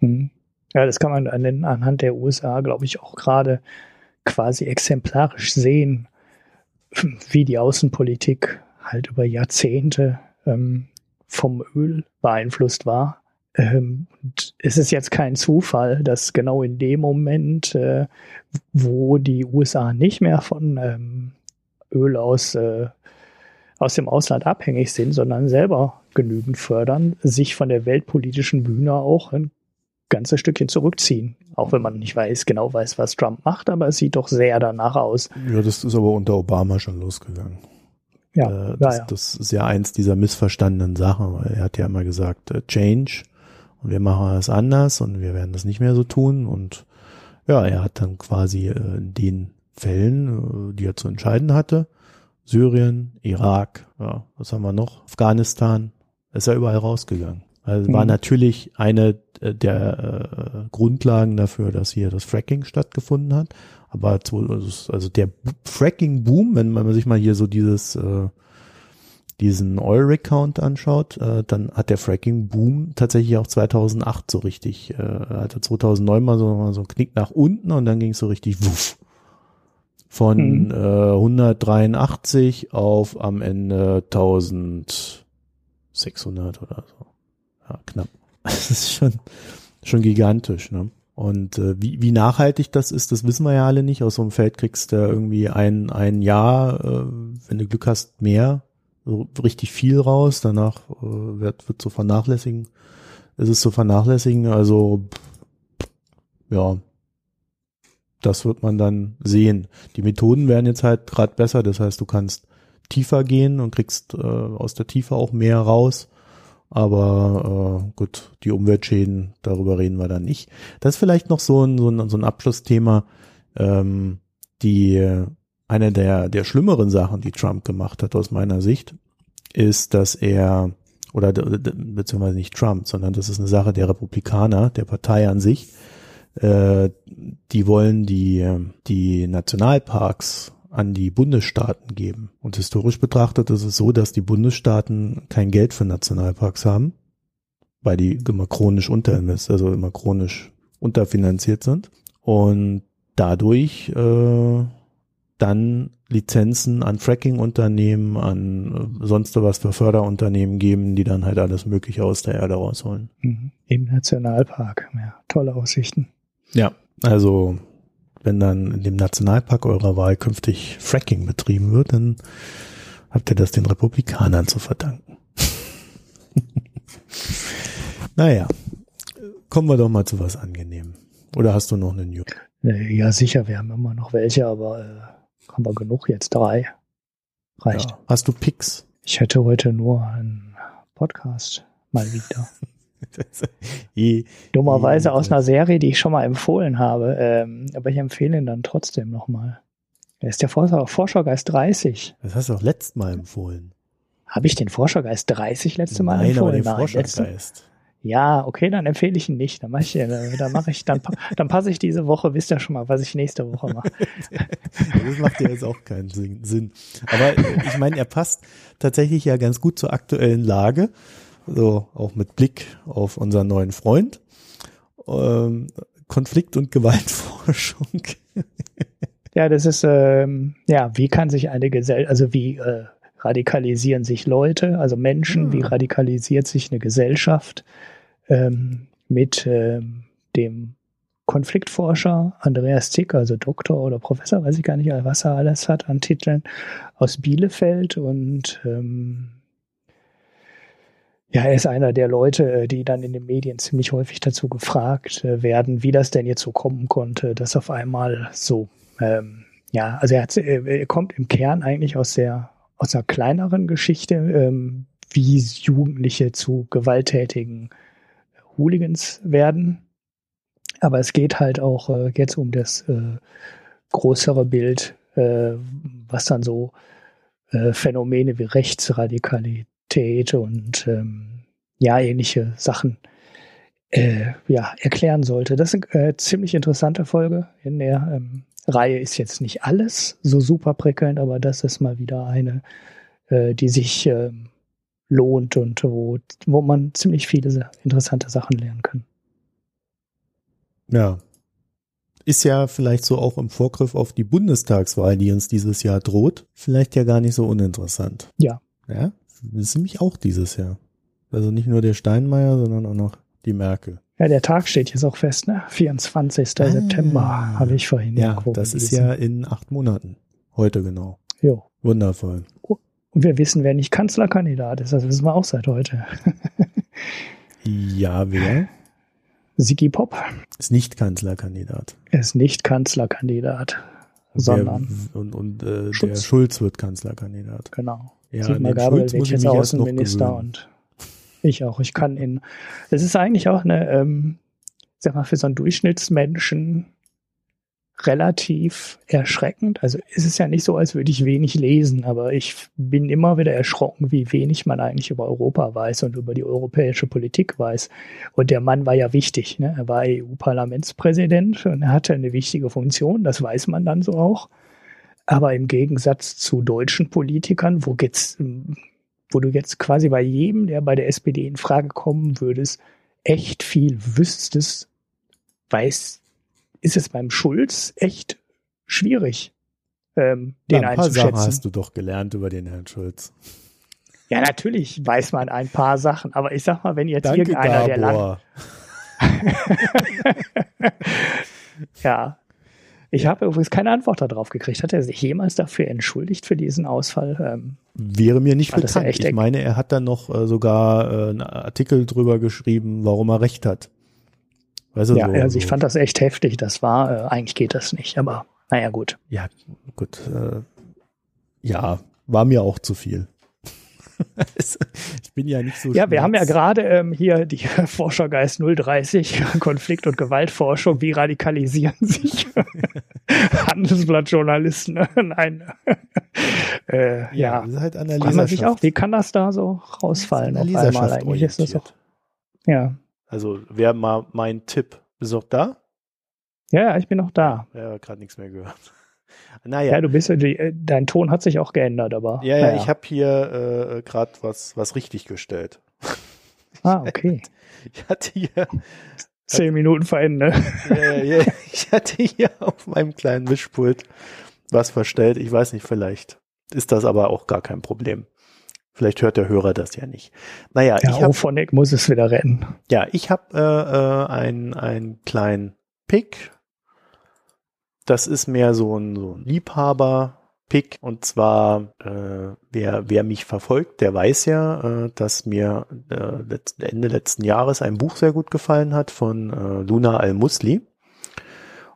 Hm. Ja, das kann man an, anhand der USA, glaube ich, auch gerade quasi exemplarisch sehen, wie die Außenpolitik halt über Jahrzehnte ähm, vom Öl beeinflusst war. Ähm, es ist jetzt kein Zufall, dass genau in dem Moment, äh, wo die USA nicht mehr von ähm, Öl aus, äh, aus dem Ausland abhängig sind, sondern selber genügend fördern, sich von der weltpolitischen Bühne auch ein ganzes Stückchen zurückziehen. Auch wenn man nicht weiß, genau weiß, was Trump macht, aber es sieht doch sehr danach aus. Ja, das ist aber unter Obama schon losgegangen. Ja, äh, das, ja, ja. das ist ja eins dieser missverstandenen Sachen, er hat ja immer gesagt, äh, Change und wir machen das anders und wir werden das nicht mehr so tun und ja, er hat dann quasi äh, in den Fällen, die er zu entscheiden hatte, Syrien, Irak, ja, was haben wir noch? Afghanistan, ist er überall rausgegangen. Also war mhm. natürlich eine äh, der äh, Grundlagen dafür, dass hier das Fracking stattgefunden hat. Aber also, also der Fracking-Boom, wenn man sich mal hier so dieses äh, diesen Oil Rig Count anschaut, äh, dann hat der Fracking Boom tatsächlich auch 2008 so richtig, äh, hatte 2009 mal so, mal so einen Knick nach unten und dann ging es so richtig wuff. Von mhm. äh, 183 auf am Ende 1600 oder so. Ja, knapp. Das ist schon, schon gigantisch, ne? Und äh, wie, wie nachhaltig das ist, das wissen wir ja alle nicht. Aus so einem Feld kriegst du irgendwie ein, ein Jahr, äh, wenn du Glück hast, mehr so richtig viel raus. Danach äh, wird, wird zu vernachlässigen. Ist es zu vernachlässigen. Also ja, das wird man dann sehen. Die Methoden werden jetzt halt gerade besser. Das heißt, du kannst tiefer gehen und kriegst äh, aus der Tiefe auch mehr raus. Aber äh, gut, die Umweltschäden, darüber reden wir dann nicht. Das ist vielleicht noch so ein, so ein, so ein Abschlussthema. Ähm, die eine der, der schlimmeren Sachen, die Trump gemacht hat aus meiner Sicht, ist, dass er, oder beziehungsweise nicht Trump, sondern das ist eine Sache der Republikaner, der Partei an sich, äh, die wollen die, die Nationalparks an die Bundesstaaten geben. Und historisch betrachtet ist es so, dass die Bundesstaaten kein Geld für Nationalparks haben, weil die immer chronisch unterinvest, also immer chronisch unterfinanziert sind. Und dadurch äh, dann Lizenzen an Fracking-Unternehmen, an äh, sonst was für Förderunternehmen geben, die dann halt alles Mögliche aus der Erde rausholen. Mhm. Im Nationalpark, ja, tolle Aussichten. Ja, also wenn dann in dem Nationalpark eurer Wahl künftig Fracking betrieben wird, dann habt ihr das den Republikanern zu verdanken. naja, kommen wir doch mal zu was angenehm. Oder hast du noch eine News? Ja, sicher, wir haben immer noch welche, aber äh haben wir genug jetzt? Drei. Reicht. Ja. Hast du Picks? Ich hätte heute nur einen Podcast. Mal wieder. je, Dummerweise aus einer Serie, die ich schon mal empfohlen habe. Ähm, aber ich empfehle ihn dann trotzdem nochmal. Er ist der Vorschau Vorschaugeist 30. Das hast du auch letztes Mal empfohlen. Habe ich den Vorschaugeist 30 letzte Mal Nein, empfohlen? Aber den Nein, Vorschaugeist. Ja, okay, dann empfehle ich ihn nicht. Dann mache ich, äh, dann mache ich, dann, dann passe ich diese Woche, wisst ihr schon mal, was ich nächste Woche mache. das macht ja jetzt auch keinen Sinn. Aber ich meine, er passt tatsächlich ja ganz gut zur aktuellen Lage. So, auch mit Blick auf unseren neuen Freund. Ähm, Konflikt- und Gewaltforschung. ja, das ist, ähm, ja, wie kann sich eine Gesellschaft, also wie äh, radikalisieren sich Leute, also Menschen, hm. wie radikalisiert sich eine Gesellschaft? ähm, mit ähm, dem Konfliktforscher Andreas Zick, also Doktor oder Professor, weiß ich gar nicht, was er alles hat an Titeln, aus Bielefeld und ähm, ja, er ist einer der Leute, die dann in den Medien ziemlich häufig dazu gefragt äh, werden, wie das denn jetzt so kommen konnte, dass auf einmal so, ähm, ja, also er, hat, er kommt im Kern eigentlich aus der aus einer kleineren Geschichte, ähm, wie Jugendliche zu gewalttätigen Hooligans werden. Aber es geht halt auch äh, jetzt um das äh, größere Bild, äh, was dann so äh, Phänomene wie Rechtsradikalität und ähm, ja, ähnliche Sachen äh, ja, erklären sollte. Das ist eine äh, ziemlich interessante Folge. In der ähm, Reihe ist jetzt nicht alles so super prickelnd, aber das ist mal wieder eine, äh, die sich äh, lohnt und wo, wo man ziemlich viele interessante Sachen lernen kann. Ja. Ist ja vielleicht so auch im Vorgriff auf die Bundestagswahl, die uns dieses Jahr droht, vielleicht ja gar nicht so uninteressant. Ja. Ja, das ist nämlich auch dieses Jahr. Also nicht nur der Steinmeier, sondern auch noch die Merkel. Ja, der Tag steht jetzt auch fest, ne? 24. Ah, September habe ich vorhin. Ja, das gelesen. ist ja in acht Monaten. Heute genau. Jo. Wundervoll. Und wir wissen, wer nicht Kanzlerkandidat ist. Das wissen wir auch seit heute. ja, wer? Sigi Pop. Ist nicht Kanzlerkandidat. Er ist nicht Kanzlerkandidat, sondern. Der, und und äh, Schulz. der Schulz wird Kanzlerkandidat. Genau. Ja, Sigmar Gabriel wird jetzt Außenminister und ich auch. Ich kann ihn. Es ist eigentlich auch eine, ähm, sag mal, für so einen Durchschnittsmenschen relativ erschreckend. Also ist es ja nicht so, als würde ich wenig lesen, aber ich bin immer wieder erschrocken, wie wenig man eigentlich über Europa weiß und über die europäische Politik weiß. Und der Mann war ja wichtig. Ne? Er war EU-Parlamentspräsident und er hatte eine wichtige Funktion, das weiß man dann so auch. Aber im Gegensatz zu deutschen Politikern, wo jetzt, wo du jetzt quasi bei jedem, der bei der SPD in Frage kommen würdest, echt viel wüsstest, weiß ist es beim Schulz echt schwierig, ähm, den ja, ein paar. Sachen hast du doch gelernt über den Herrn Schulz. Ja, natürlich weiß man ein paar Sachen, aber ich sag mal, wenn jetzt Danke, irgendeiner, Gabor. der lang. ja. Ich habe übrigens keine Antwort darauf gekriegt. Hat er sich jemals dafür entschuldigt für diesen Ausfall? Ähm, Wäre mir nicht bekannt. Ich meine, er hat dann noch äh, sogar äh, einen Artikel drüber geschrieben, warum er recht hat. Weißt du, ja, so, also ich fand das echt heftig. Das war, äh, eigentlich geht das nicht, aber naja, gut. Ja, gut. Äh, ja, war mir auch zu viel. ich bin ja nicht so. Ja, wir haben ja gerade ähm, hier die Forschergeist 030, Konflikt- und Gewaltforschung. Wie radikalisieren sich Handelsblattjournalisten? Nein. äh, ja, ja. Das ist halt Kann man sich auch, wie kann das da so rausfallen auf einmal eigentlich? Ist das auch, ja. Also wäre mal mein Tipp. Bist du auch da? Ja, ich bin noch da. Ja, gerade nichts mehr gehört. Naja. Ja, du bist äh, dein Ton hat sich auch geändert, aber. Ja, ja, naja. ich habe hier äh, gerade was, was richtig gestellt. Ah, okay. Ich hatte hier. Zehn Minuten vor Ende. Ja, ja, ich hatte hier auf meinem kleinen Mischpult was verstellt. Ich weiß nicht, vielleicht ist das aber auch gar kein Problem. Vielleicht hört der Hörer das ja nicht. Naja, ja, ich hab, Ophonic muss es wieder retten. Ja, ich habe äh, äh, einen kleinen Pick. Das ist mehr so ein, so ein Liebhaber-Pick. Und zwar, äh, wer, wer mich verfolgt, der weiß ja, äh, dass mir äh, letzt, Ende letzten Jahres ein Buch sehr gut gefallen hat von äh, Luna Al-Musli.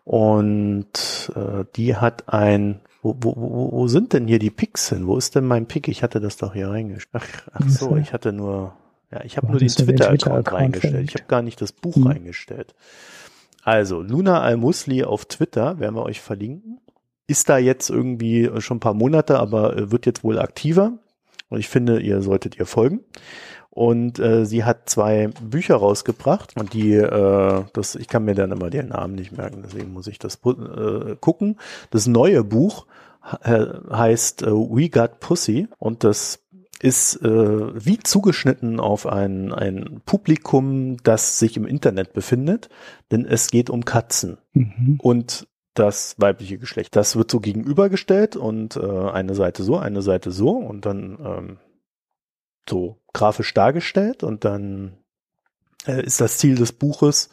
Und äh, die hat ein wo, wo, wo, wo sind denn hier die Picks hin? Wo ist denn mein Pick? Ich hatte das doch hier reingestellt. Ach, ach so, ich hatte nur, ja, ich habe nur den Twitter-Account Twitter reingestellt. Ich habe gar nicht das Buch hm. reingestellt. Also, Luna Al-Musli auf Twitter, werden wir euch verlinken. Ist da jetzt irgendwie schon ein paar Monate, aber äh, wird jetzt wohl aktiver. Und ich finde, ihr solltet ihr folgen. Und äh, sie hat zwei Bücher rausgebracht und die, äh, das, ich kann mir dann immer den Namen nicht merken, deswegen muss ich das äh, gucken. Das neue Buch äh, heißt äh, We Got Pussy und das ist äh, wie zugeschnitten auf ein, ein Publikum, das sich im Internet befindet, denn es geht um Katzen. Mhm. Und das weibliche Geschlecht. Das wird so gegenübergestellt und äh, eine Seite so, eine Seite so und dann ähm, so grafisch dargestellt und dann äh, ist das Ziel des Buches,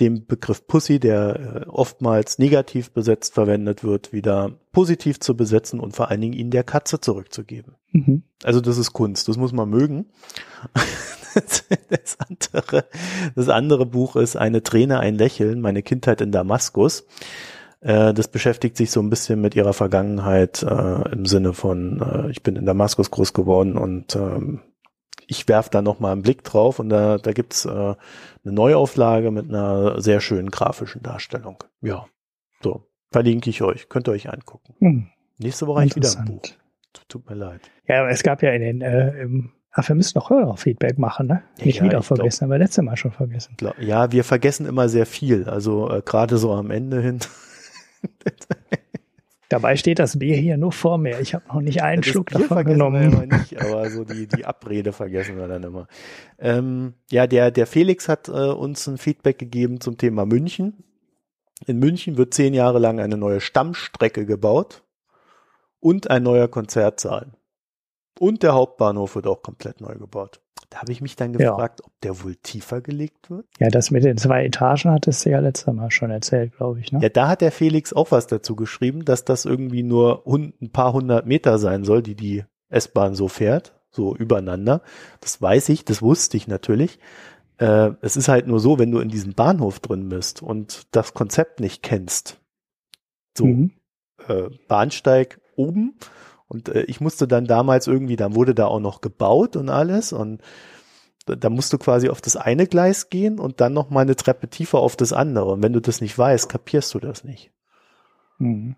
dem Begriff Pussy, der äh, oftmals negativ besetzt verwendet wird, wieder positiv zu besetzen und vor allen Dingen ihn der Katze zurückzugeben. Mhm. Also das ist Kunst, das muss man mögen. das, andere, das andere Buch ist Eine Träne, ein Lächeln, meine Kindheit in Damaskus. Äh, das beschäftigt sich so ein bisschen mit ihrer Vergangenheit äh, im Sinne von, ich bin in Damaskus groß geworden und ähm, ich werfe da noch mal einen Blick drauf und da, da gibt's äh, eine Neuauflage mit einer sehr schönen grafischen Darstellung. Ja, so, verlinke ich euch, könnt ihr euch angucken. Hm. Nächste Woche ich wieder ein Buch. Tut mir leid. Ja, aber es gab ja in den, äh, im, ach, wir müssen noch Hörerfeedback machen, ne? Nicht ja, wieder vergessen, glaub, haben wir letztes Mal schon vergessen. Glaub, ja, wir vergessen immer sehr viel, also äh, gerade so am Ende hin. Dabei steht das Bier hier nur vor mir. Ich habe noch nicht einen ja, Schluck Bier davon genommen. Wir immer nicht, aber so die, die Abrede vergessen wir dann immer. Ähm, ja, der, der Felix hat äh, uns ein Feedback gegeben zum Thema München. In München wird zehn Jahre lang eine neue Stammstrecke gebaut und ein neuer Konzertsaal. Und der Hauptbahnhof wird auch komplett neu gebaut. Da habe ich mich dann gefragt, ja. ob der wohl tiefer gelegt wird. Ja, das mit den zwei Etagen hattest du ja letztes Mal schon erzählt, glaube ich. Ne? Ja, da hat der Felix auch was dazu geschrieben, dass das irgendwie nur ein paar hundert Meter sein soll, die die S-Bahn so fährt, so übereinander. Das weiß ich, das wusste ich natürlich. Äh, es ist halt nur so, wenn du in diesem Bahnhof drin bist und das Konzept nicht kennst. So, mhm. äh, Bahnsteig oben und äh, ich musste dann damals irgendwie, dann wurde da auch noch gebaut und alles und da, da musst du quasi auf das eine Gleis gehen und dann noch mal eine Treppe tiefer auf das andere. Und wenn du das nicht weißt, kapierst du das nicht. Mhm.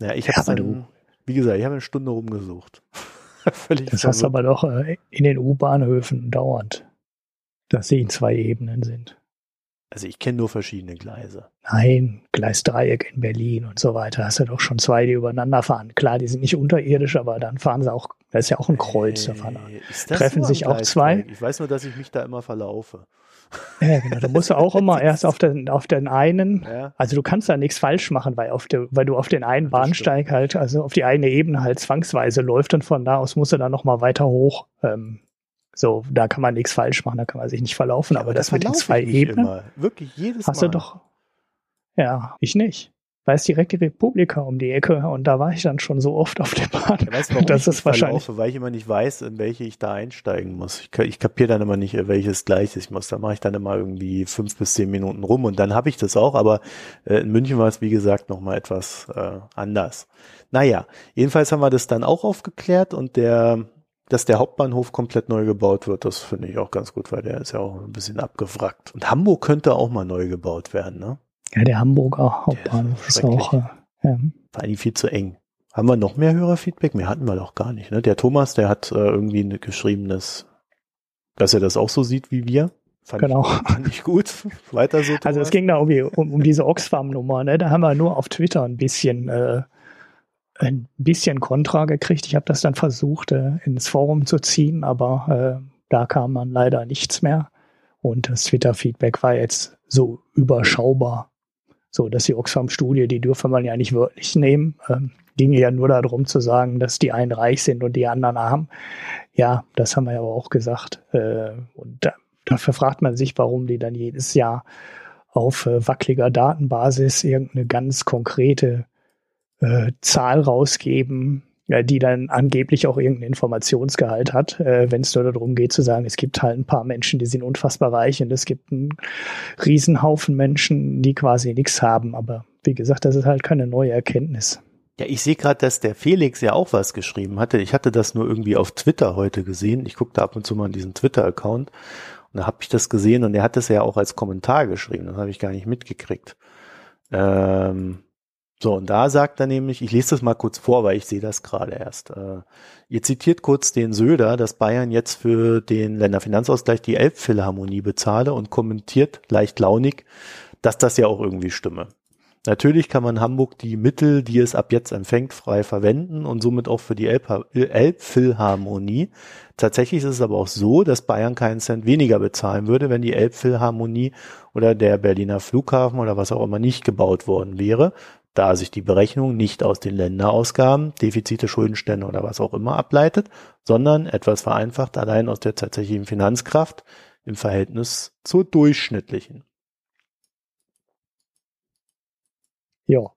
Ja, ich habe ja, dann, wie gesagt, ich habe eine Stunde rumgesucht. Völlig das hast du aber doch äh, in den U-Bahnhöfen dauernd, dass sie in zwei Ebenen sind. Also ich kenne nur verschiedene Gleise. Nein, Gleisdreieck in Berlin und so weiter. Hast du doch schon zwei, die übereinander fahren. Klar, die sind nicht unterirdisch, aber dann fahren sie auch, da ist ja auch ein Kreuz, da fahren, treffen sich auch zwei. Ich weiß nur, dass ich mich da immer verlaufe. Ja, genau. Da musst du auch immer erst auf den, auf den einen, ja. also du kannst da nichts falsch machen, weil auf der, weil du auf den einen Bahnsteig halt, also auf die eine Ebene halt zwangsweise läuft und von da aus musst du dann nochmal weiter hoch. Ähm, so, da kann man nichts falsch machen, da kann man sich nicht verlaufen, ja, aber, aber das mit den zwei Ebenen. Immer. Wirklich jedes hast Mal. Hast du doch. Ja, ich nicht. Da ist direkt die Republika um die Ecke und da war ich dann schon so oft auf der Bahn. Ja, weißt, warum das ist wahrscheinlich. Verlaufe, weil ich immer nicht weiß, in welche ich da einsteigen muss. Ich, ich kapiere dann immer nicht, welches gleich ich muss. Da mache ich dann immer irgendwie fünf bis zehn Minuten rum und dann habe ich das auch, aber äh, in München war es, wie gesagt, nochmal etwas äh, anders. Naja, jedenfalls haben wir das dann auch aufgeklärt und der dass der Hauptbahnhof komplett neu gebaut wird, das finde ich auch ganz gut, weil der ist ja auch ein bisschen abgewrackt. Und Hamburg könnte auch mal neu gebaut werden, ne? Ja, der Hamburger Hauptbahnhof ist, ist, auch äh, ja. War eigentlich viel zu eng. Haben wir noch mehr Hörerfeedback? Mehr hatten wir doch gar nicht. Ne? Der Thomas, der hat äh, irgendwie ein geschriebenes, dass er das auch so sieht wie wir. Fand genau. Ich, fand ich gut. Weiter so. Thomas. Also es ging da um, um, um diese Oxfam-Nummer. Ne? Da haben wir nur auf Twitter ein bisschen äh, ein bisschen Kontra gekriegt. Ich habe das dann versucht, äh, ins Forum zu ziehen, aber äh, da kam man leider nichts mehr. Und das Twitter-Feedback war jetzt so überschaubar. So, dass die Oxfam-Studie, die dürfe man ja nicht wörtlich nehmen. Ähm, ging ja nur darum zu sagen, dass die einen reich sind und die anderen arm. Ja, das haben wir ja aber auch gesagt. Äh, und da, dafür fragt man sich, warum die dann jedes Jahr auf äh, wackeliger Datenbasis irgendeine ganz konkrete äh, Zahl rausgeben, ja, die dann angeblich auch irgendeinen Informationsgehalt hat, äh, wenn es nur darum geht zu sagen, es gibt halt ein paar Menschen, die sind unfassbar reich und es gibt einen Riesenhaufen Menschen, die quasi nichts haben. Aber wie gesagt, das ist halt keine neue Erkenntnis. Ja, ich sehe gerade, dass der Felix ja auch was geschrieben hatte. Ich hatte das nur irgendwie auf Twitter heute gesehen. Ich gucke da ab und zu mal in diesen Twitter-Account und da habe ich das gesehen und er hat das ja auch als Kommentar geschrieben. Das habe ich gar nicht mitgekriegt. Ähm, so, und da sagt er nämlich, ich lese das mal kurz vor, weil ich sehe das gerade erst. Äh, ihr zitiert kurz den Söder, dass Bayern jetzt für den Länderfinanzausgleich die Elbphilharmonie bezahle und kommentiert leicht launig, dass das ja auch irgendwie stimme. Natürlich kann man Hamburg die Mittel, die es ab jetzt empfängt, frei verwenden und somit auch für die Elbphilharmonie. Tatsächlich ist es aber auch so, dass Bayern keinen Cent weniger bezahlen würde, wenn die Elbphilharmonie oder der Berliner Flughafen oder was auch immer nicht gebaut worden wäre, da sich die Berechnung nicht aus den Länderausgaben, Defizite, Schuldenstände oder was auch immer ableitet, sondern etwas vereinfacht allein aus der tatsächlichen Finanzkraft im Verhältnis zur durchschnittlichen. Ja.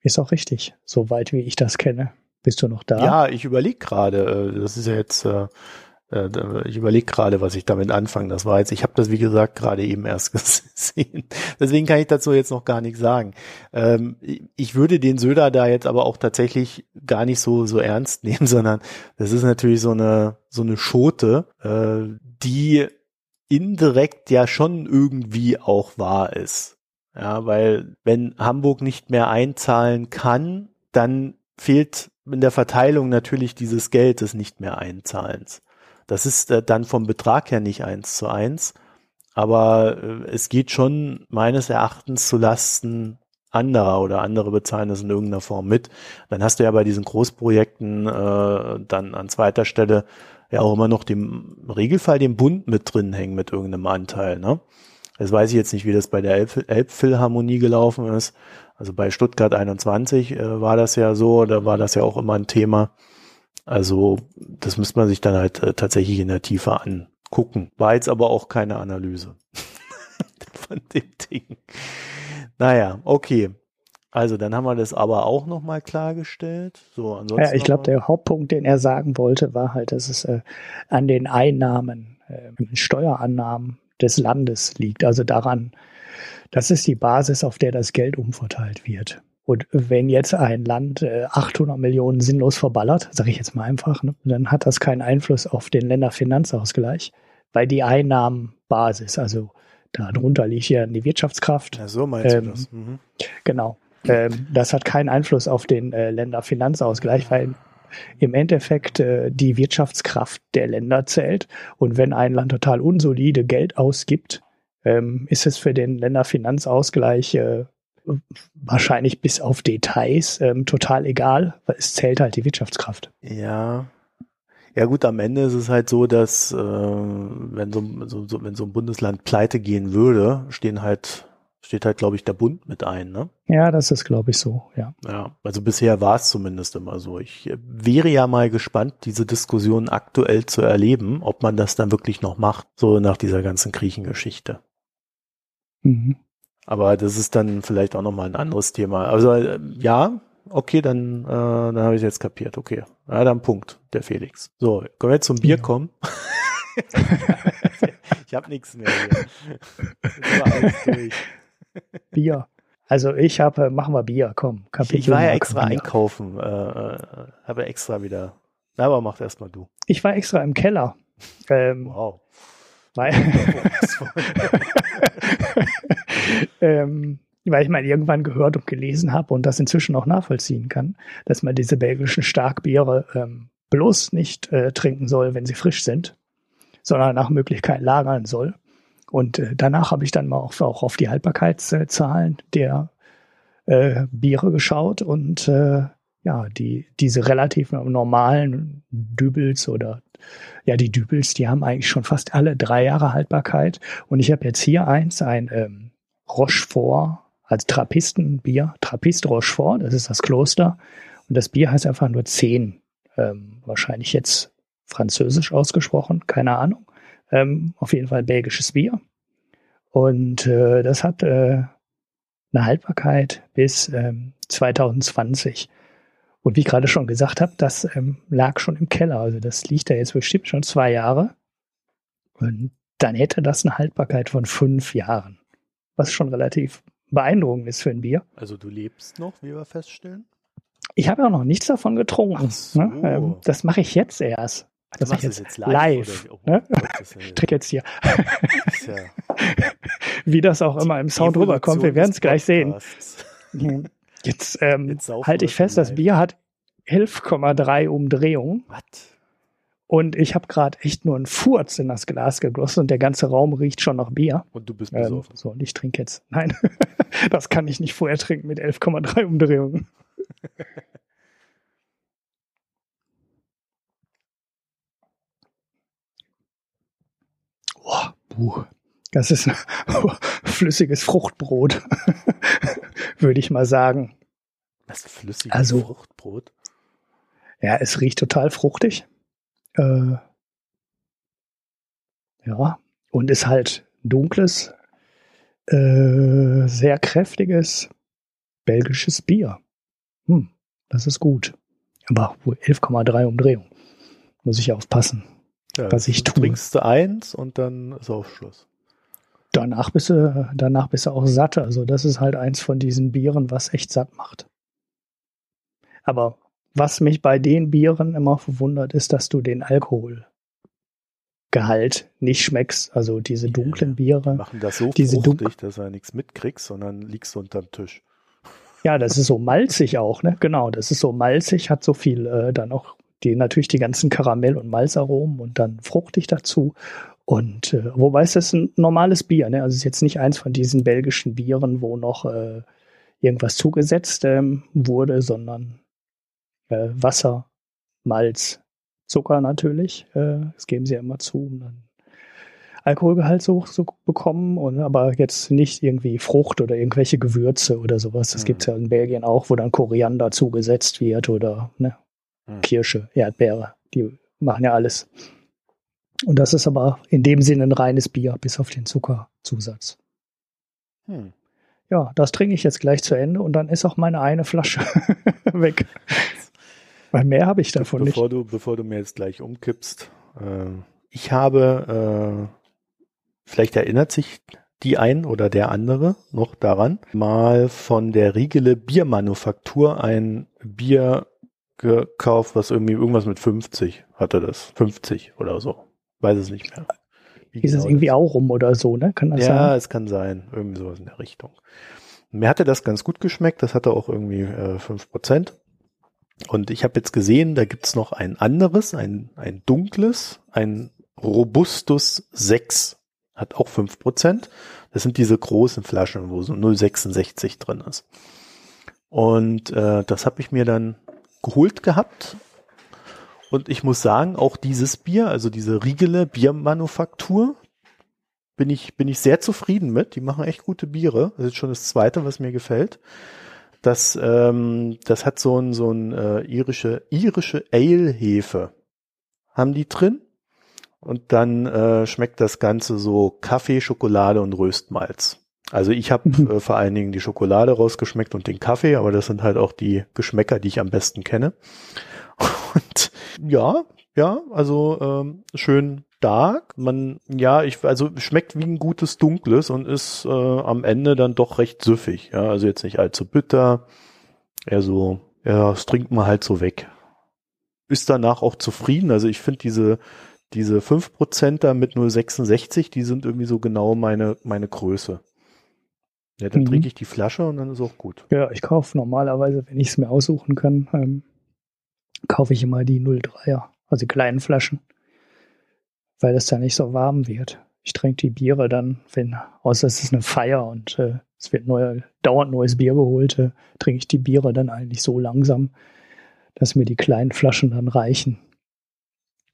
Ist auch richtig, soweit wie ich das kenne. Bist du noch da? Ja, ich überlege gerade. Äh, das ist ja jetzt äh, ich überlege gerade, was ich damit anfange. Das war jetzt, ich habe das wie gesagt gerade eben erst gesehen. Deswegen kann ich dazu jetzt noch gar nichts sagen. Ähm, ich würde den Söder da jetzt aber auch tatsächlich gar nicht so so ernst nehmen, sondern das ist natürlich so eine so eine Schote, äh, die indirekt ja schon irgendwie auch wahr ist. Ja, weil wenn Hamburg nicht mehr einzahlen kann, dann fehlt in der Verteilung natürlich dieses Geld des nicht mehr Einzahlens. Das ist äh, dann vom Betrag her nicht eins zu eins, aber äh, es geht schon meines Erachtens zu Lasten anderer oder andere bezahlen das in irgendeiner Form mit. Dann hast du ja bei diesen Großprojekten äh, dann an zweiter Stelle ja auch immer noch dem Regelfall den Bund mit drin hängen mit irgendeinem Anteil. Ne? Das weiß ich jetzt nicht, wie das bei der Elbphilharmonie gelaufen ist. Also bei Stuttgart 21 äh, war das ja so, da war das ja auch immer ein Thema. Also das müsste man sich dann halt äh, tatsächlich in der Tiefe angucken. War jetzt aber auch keine Analyse von dem Ding. Naja, okay. Also dann haben wir das aber auch nochmal klargestellt. So, ansonsten ja, ich glaube, der Hauptpunkt, den er sagen wollte, war halt, dass es äh, an den Einnahmen, äh, Steuerannahmen des Landes liegt. Also daran, das ist die Basis, auf der das Geld umverteilt wird. Und wenn jetzt ein Land äh, 800 Millionen sinnlos verballert, sage ich jetzt mal einfach, ne, dann hat das keinen Einfluss auf den Länderfinanzausgleich, weil die Einnahmenbasis, also darunter liegt ja die Wirtschaftskraft. Ja, so meinst ähm, du das. Mhm. Genau. Ähm, das hat keinen Einfluss auf den äh, Länderfinanzausgleich, weil im Endeffekt äh, die Wirtschaftskraft der Länder zählt. Und wenn ein Land total unsolide Geld ausgibt, ähm, ist es für den Länderfinanzausgleich äh, wahrscheinlich bis auf Details ähm, total egal, weil es zählt halt die Wirtschaftskraft. Ja. Ja gut, am Ende ist es halt so, dass äh, wenn so, so, so, wenn so ein Bundesland pleite gehen würde, stehen halt steht halt, glaube ich, der Bund mit ein, ne? Ja, das ist, glaube ich, so, ja. Ja, also bisher war es zumindest immer so. Ich äh, wäre ja mal gespannt, diese Diskussion aktuell zu erleben, ob man das dann wirklich noch macht, so nach dieser ganzen Griechengeschichte. Mhm. Aber das ist dann vielleicht auch nochmal ein anderes Thema. Also äh, ja, okay, dann, äh, dann habe ich jetzt kapiert. Okay, ja, dann Punkt, der Felix. So, können wir jetzt zum Bier ja. kommen? ich habe nichts mehr hier. Bier. Also ich habe, machen wir Bier, komm. Kapitel ich war ja extra Bier. einkaufen, äh, äh, habe extra wieder. Aber mach erstmal du. Ich war extra im Keller. Ähm, wow. Weil, ähm, weil ich mal irgendwann gehört und gelesen habe und das inzwischen auch nachvollziehen kann, dass man diese belgischen Starkbiere ähm, bloß nicht äh, trinken soll, wenn sie frisch sind, sondern nach Möglichkeit lagern soll. Und äh, danach habe ich dann mal auch, auch auf die Haltbarkeitszahlen der äh, Biere geschaut und äh, ja, die, diese relativ normalen Dübels oder ja, die Dübels, die haben eigentlich schon fast alle drei Jahre Haltbarkeit. Und ich habe jetzt hier eins, ein ähm, Rochefort, als Trappistenbier, Trappist Rochefort, das ist das Kloster. Und das Bier heißt einfach nur zehn. Ähm, wahrscheinlich jetzt französisch ausgesprochen, keine Ahnung. Ähm, auf jeden Fall belgisches Bier. Und äh, das hat äh, eine Haltbarkeit bis ähm, 2020. Und wie ich gerade schon gesagt habe, das ähm, lag schon im Keller. Also das liegt da jetzt bestimmt schon zwei Jahre. Und dann hätte das eine Haltbarkeit von fünf Jahren. Was schon relativ beeindruckend ist für ein Bier. Also du lebst noch, wie wir feststellen? Ich habe ja noch nichts davon getrunken. So. Ne? Ähm, das mache ich jetzt erst. Das mache ich jetzt, jetzt live. live oh, ne? ich trinke jetzt hier. Ja wie das auch immer im Sound rüberkommt. Wir werden es gleich sehen. Jetzt, ähm, halte ich fest, das Bier hat 11,3 Umdrehungen. Was? Und ich habe gerade echt nur einen Furz in das Glas gegossen und der ganze Raum riecht schon nach Bier. Und du bist besoffen. Ähm, so, und ich trinke jetzt. Nein, das kann ich nicht vorher trinken mit 11,3 Umdrehungen. Boah, buh. Das ist ein flüssiges Fruchtbrot, würde ich mal sagen. Was flüssiges also, Fruchtbrot? Ja, es riecht total fruchtig. Äh, ja, und ist halt dunkles, äh, sehr kräftiges belgisches Bier. Hm, das ist gut. Aber 11,3 Umdrehung. Muss ich aufpassen. Ja, was ich tue. Trinkst du eins und dann ist auch Schluss. Danach bist du, danach bist du auch satt. Also das ist halt eins von diesen Bieren, was echt satt macht. Aber was mich bei den Bieren immer verwundert, ist, dass du den Alkoholgehalt nicht schmeckst. Also diese dunklen Biere. Machen das so Diese fruchtig, dass du nichts mitkriegst, sondern liegst unterm Tisch. Ja, das ist so malzig auch, ne? Genau, das ist so malzig, hat so viel äh, dann auch die natürlich die ganzen Karamell- und Malzaromen und dann fruchtig dazu. Und äh, wobei es ist ein normales Bier, ne? Also es ist jetzt nicht eins von diesen belgischen Bieren, wo noch äh, irgendwas zugesetzt ähm, wurde, sondern äh, Wasser, Malz, Zucker natürlich. Äh, das geben sie ja immer zu, um dann Alkoholgehalt so hoch zu bekommen, und, aber jetzt nicht irgendwie Frucht oder irgendwelche Gewürze oder sowas. Das Mhm. gibt's ja in Belgien auch, wo dann Koriander zugesetzt wird oder ne, Mhm. Kirsche, Erdbeere. Die machen ja alles. Und das ist aber in dem Sinne ein reines Bier, bis auf den Zuckerzusatz. Hm. Ja, das trinke ich jetzt gleich zu Ende und dann ist auch meine eine Flasche weg. Weil mehr habe ich davon nicht. Bevor du, bevor du mir jetzt gleich umkippst, äh, ich habe, äh, vielleicht erinnert sich die ein oder der andere noch daran, mal von der Riegele Biermanufaktur ein Bier gekauft, was irgendwie irgendwas mit 50 hatte das. 50 oder so. Weiß es nicht mehr. Wie Ist es genau irgendwie das- auch rum oder so, ne? Kann das ja, sein? es kann sein. Irgendwie sowas in der Richtung. Mir hatte das ganz gut geschmeckt. Das hatte auch irgendwie äh, 5%. Und ich habe jetzt gesehen, da gibt's noch ein anderes, ein, ein dunkles, ein Robustus 6. Hat auch 5%. Das sind diese großen Flaschen, wo so 0,66 drin ist. Und äh, das habe ich mir dann geholt gehabt. Und ich muss sagen, auch dieses Bier, also diese Riegele Biermanufaktur, bin ich, bin ich sehr zufrieden mit. Die machen echt gute Biere. Das ist schon das zweite, was mir gefällt. Das, ähm, das hat so ein, so ein äh, irische, irische Ale-Hefe. Haben die drin. Und dann äh, schmeckt das Ganze so Kaffee, Schokolade und Röstmalz. Also ich habe Mhm. äh, vor allen Dingen die Schokolade rausgeschmeckt und den Kaffee, aber das sind halt auch die Geschmäcker, die ich am besten kenne. Und ja, ja, also ähm, schön stark. Man, ja, ich, also schmeckt wie ein gutes Dunkles und ist äh, am Ende dann doch recht süffig. Ja, also jetzt nicht allzu bitter. Eher so, ja, das trinkt man halt so weg. Ist danach auch zufrieden. Also ich finde diese, diese 5%er mit 0,66, die sind irgendwie so genau meine, meine Größe. Ja, dann Mhm. trinke ich die Flasche und dann ist auch gut. Ja, ich kaufe normalerweise, wenn ich es mir aussuchen kann, ähm, kaufe ich immer die 03er, also die kleinen Flaschen, weil es da nicht so warm wird. Ich trinke die Biere dann, wenn, außer es ist eine Feier und äh, es wird neu, dauernd neues Bier geholt, äh, trinke ich die Biere dann eigentlich so langsam, dass mir die kleinen Flaschen dann reichen.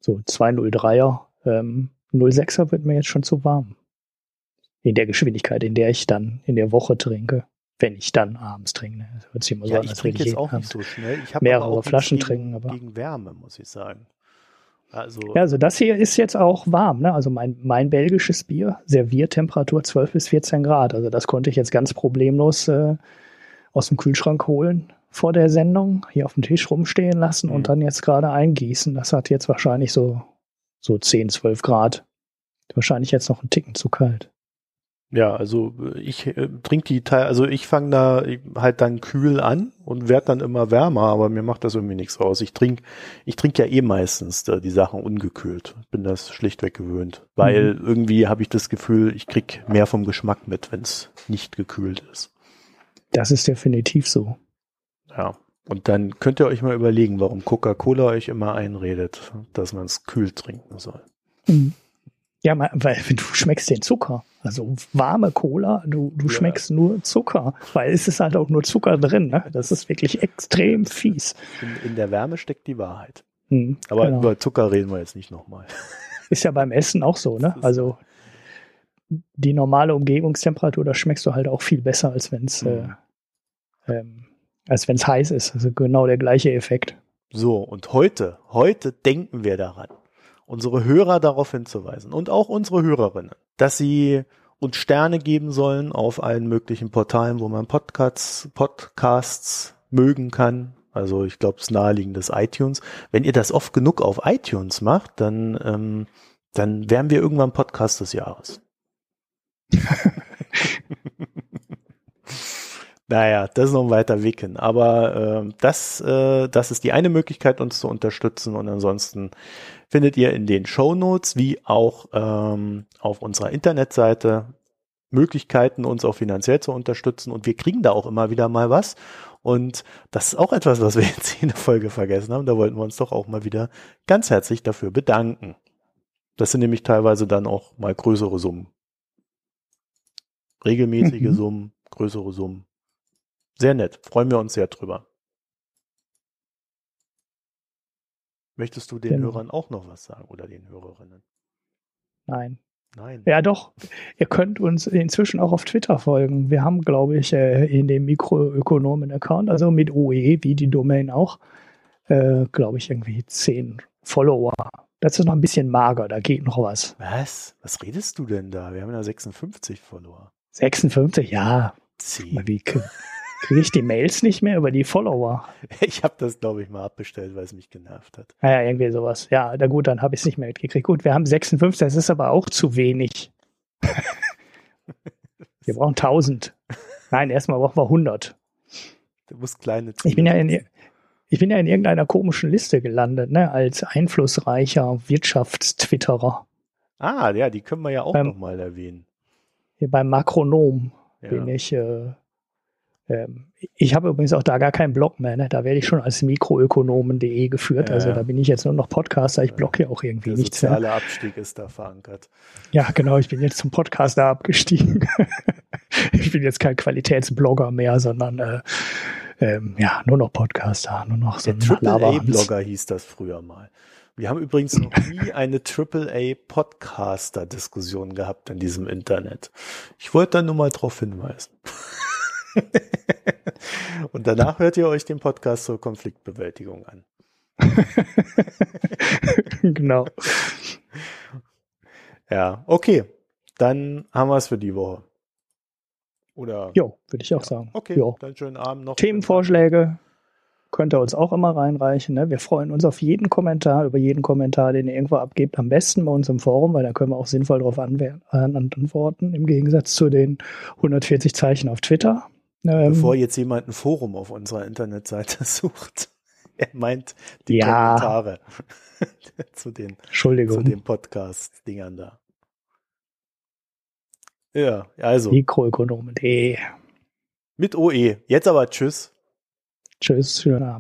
So 203er, ähm, 06er wird mir jetzt schon zu warm. In der Geschwindigkeit, in der ich dann in der Woche trinke. Wenn ich dann abends trinke. ne? Das sich immer so Ja, an, ich trinke jetzt auch nicht so schnell. Ich habe mehrere Flaschen gegen, trinken, aber- gegen Wärme, muss ich sagen. Also, Ja, also das hier ist jetzt auch warm, ne? Also mein, mein belgisches Bier, Serviertemperatur 12 bis 14 Grad. Also das konnte ich jetzt ganz problemlos äh, aus dem Kühlschrank holen vor der Sendung, hier auf dem Tisch rumstehen lassen Mhm. und dann jetzt gerade eingießen. Das hat jetzt wahrscheinlich so, so 10, 12 Grad. Wahrscheinlich jetzt noch einen Ticken zu kalt. Ja, also ich äh, trinke die Teil, also ich fange da halt dann kühl an und werde dann immer wärmer, aber mir macht das irgendwie nichts aus. Ich trinke, ich trinke ja eh meistens äh, die Sachen ungekühlt. Bin das schlichtweg gewöhnt, weil irgendwie habe ich das Gefühl, ich krieg mehr vom Geschmack mit, wenn es nicht gekühlt ist. Das ist definitiv so. Ja. Und dann könnt ihr euch mal überlegen, warum Coca-Cola euch immer einredet, dass man es kühl trinken soll. Mhm. Ja, weil du schmeckst den Zucker. Also warme Cola, du, du Ja. schmeckst nur Zucker, weil es ist halt auch nur Zucker drin. Ne? Das ist wirklich extrem fies. In, in der Wärme steckt die Wahrheit. Mhm, Aber genau. über Zucker reden wir jetzt nicht nochmal. ist ja beim Essen auch so. Ne? Also die normale Umgebungstemperatur, da schmeckst du halt auch viel besser, als wenn es Mhm. äh, ähm, als wenn es heiß ist. Also genau der gleiche Effekt. So, und heute, heute denken wir daran, unsere Hörer darauf hinzuweisen und auch unsere Hörerinnen, dass sie uns Sterne geben sollen auf allen möglichen Portalen, wo man Podcasts, Podcasts mögen kann. Also ich glaube, das naheliegend ist iTunes. Wenn ihr das oft genug auf iTunes macht, dann, ähm, dann wären wir irgendwann Podcast des Jahres. naja, das ist noch ein weiter Weg hin. Aber äh, das, äh, das ist die eine Möglichkeit, uns zu unterstützen. Und ansonsten findet ihr in den Show Notes wie auch ähm, auf unserer Internetseite Möglichkeiten, uns auch finanziell zu unterstützen. Und wir kriegen da auch immer wieder mal was. Und das ist auch etwas, was wir jetzt in der Folge vergessen haben. Da wollten wir uns doch auch mal wieder ganz herzlich dafür bedanken. Das sind nämlich teilweise dann auch mal größere Summen. Regelmäßige mhm. Summen, größere Summen. Sehr nett. Freuen wir uns sehr drüber. Möchtest du den genau. Hörern auch noch was sagen oder den Hörerinnen? Nein. Nein. Ja, doch. Ihr könnt uns inzwischen auch auf Twitter folgen. Wir haben, glaube ich, äh, in dem Mikroökonomen-Account, also mit OE, wie die Domain auch, äh, glaube ich, irgendwie zehn Follower. Das ist noch ein bisschen mager, da geht noch was. Was? Was redest du denn da? Wir haben ja 56 Follower. 56, ja. Zehn. Wie, Kriege ich die Mails nicht mehr über die Follower? Ich habe das, glaube ich, mal abbestellt, weil es mich genervt hat. Naja, irgendwie sowas. Ja, na gut, dann habe ich es nicht mehr mitgekriegt. Gut, wir haben 56, das ist aber auch zu wenig. wir brauchen 1000. Nein, erstmal brauchen wir 100. Du musst kleine Ziele Ich bin ja in, ich bin ja in irgendeiner komischen Liste gelandet, ne, als einflussreicher Wirtschaftstwitterer. Ah, ja, die können wir ja auch ähm, nochmal erwähnen. Hier beim Makronom ja. bin ich äh, ich habe übrigens auch da gar keinen Blog mehr. Ne? Da werde ich schon als mikroökonomen.de geführt. Ja, also da bin ich jetzt nur noch Podcaster. Ich blogge ja auch irgendwie der nichts mehr. Der soziale Abstieg ist da verankert. Ja, genau. Ich bin jetzt zum Podcaster abgestiegen. ich bin jetzt kein Qualitätsblogger mehr, sondern äh, ähm, ja, nur noch Podcaster, nur noch so Der AAA-Blogger hieß das früher mal. Wir haben übrigens noch nie eine AAA-Podcaster-Diskussion gehabt in diesem Internet. Ich wollte da nur mal drauf hinweisen. Und danach hört ihr euch den Podcast zur Konfliktbewältigung an. genau. Ja, okay. Dann haben wir es für die Woche. Oder? Jo, würde ich auch ja. sagen. Okay, jo. dann schönen Abend noch. Themenvorschläge könnt ihr uns auch immer reinreichen. Ne? Wir freuen uns auf jeden Kommentar, über jeden Kommentar, den ihr irgendwo abgebt. Am besten bei uns im Forum, weil da können wir auch sinnvoll darauf antworten, im Gegensatz zu den 140 Zeichen auf Twitter. Ähm, Bevor jetzt jemand ein Forum auf unserer Internetseite sucht. Er meint die ja. Kommentare zu den, Entschuldigung. zu den Podcast-Dingern da. Ja, also. Mikroökonomen.de. Mit OE. Jetzt aber Tschüss. Tschüss, schönen Abend.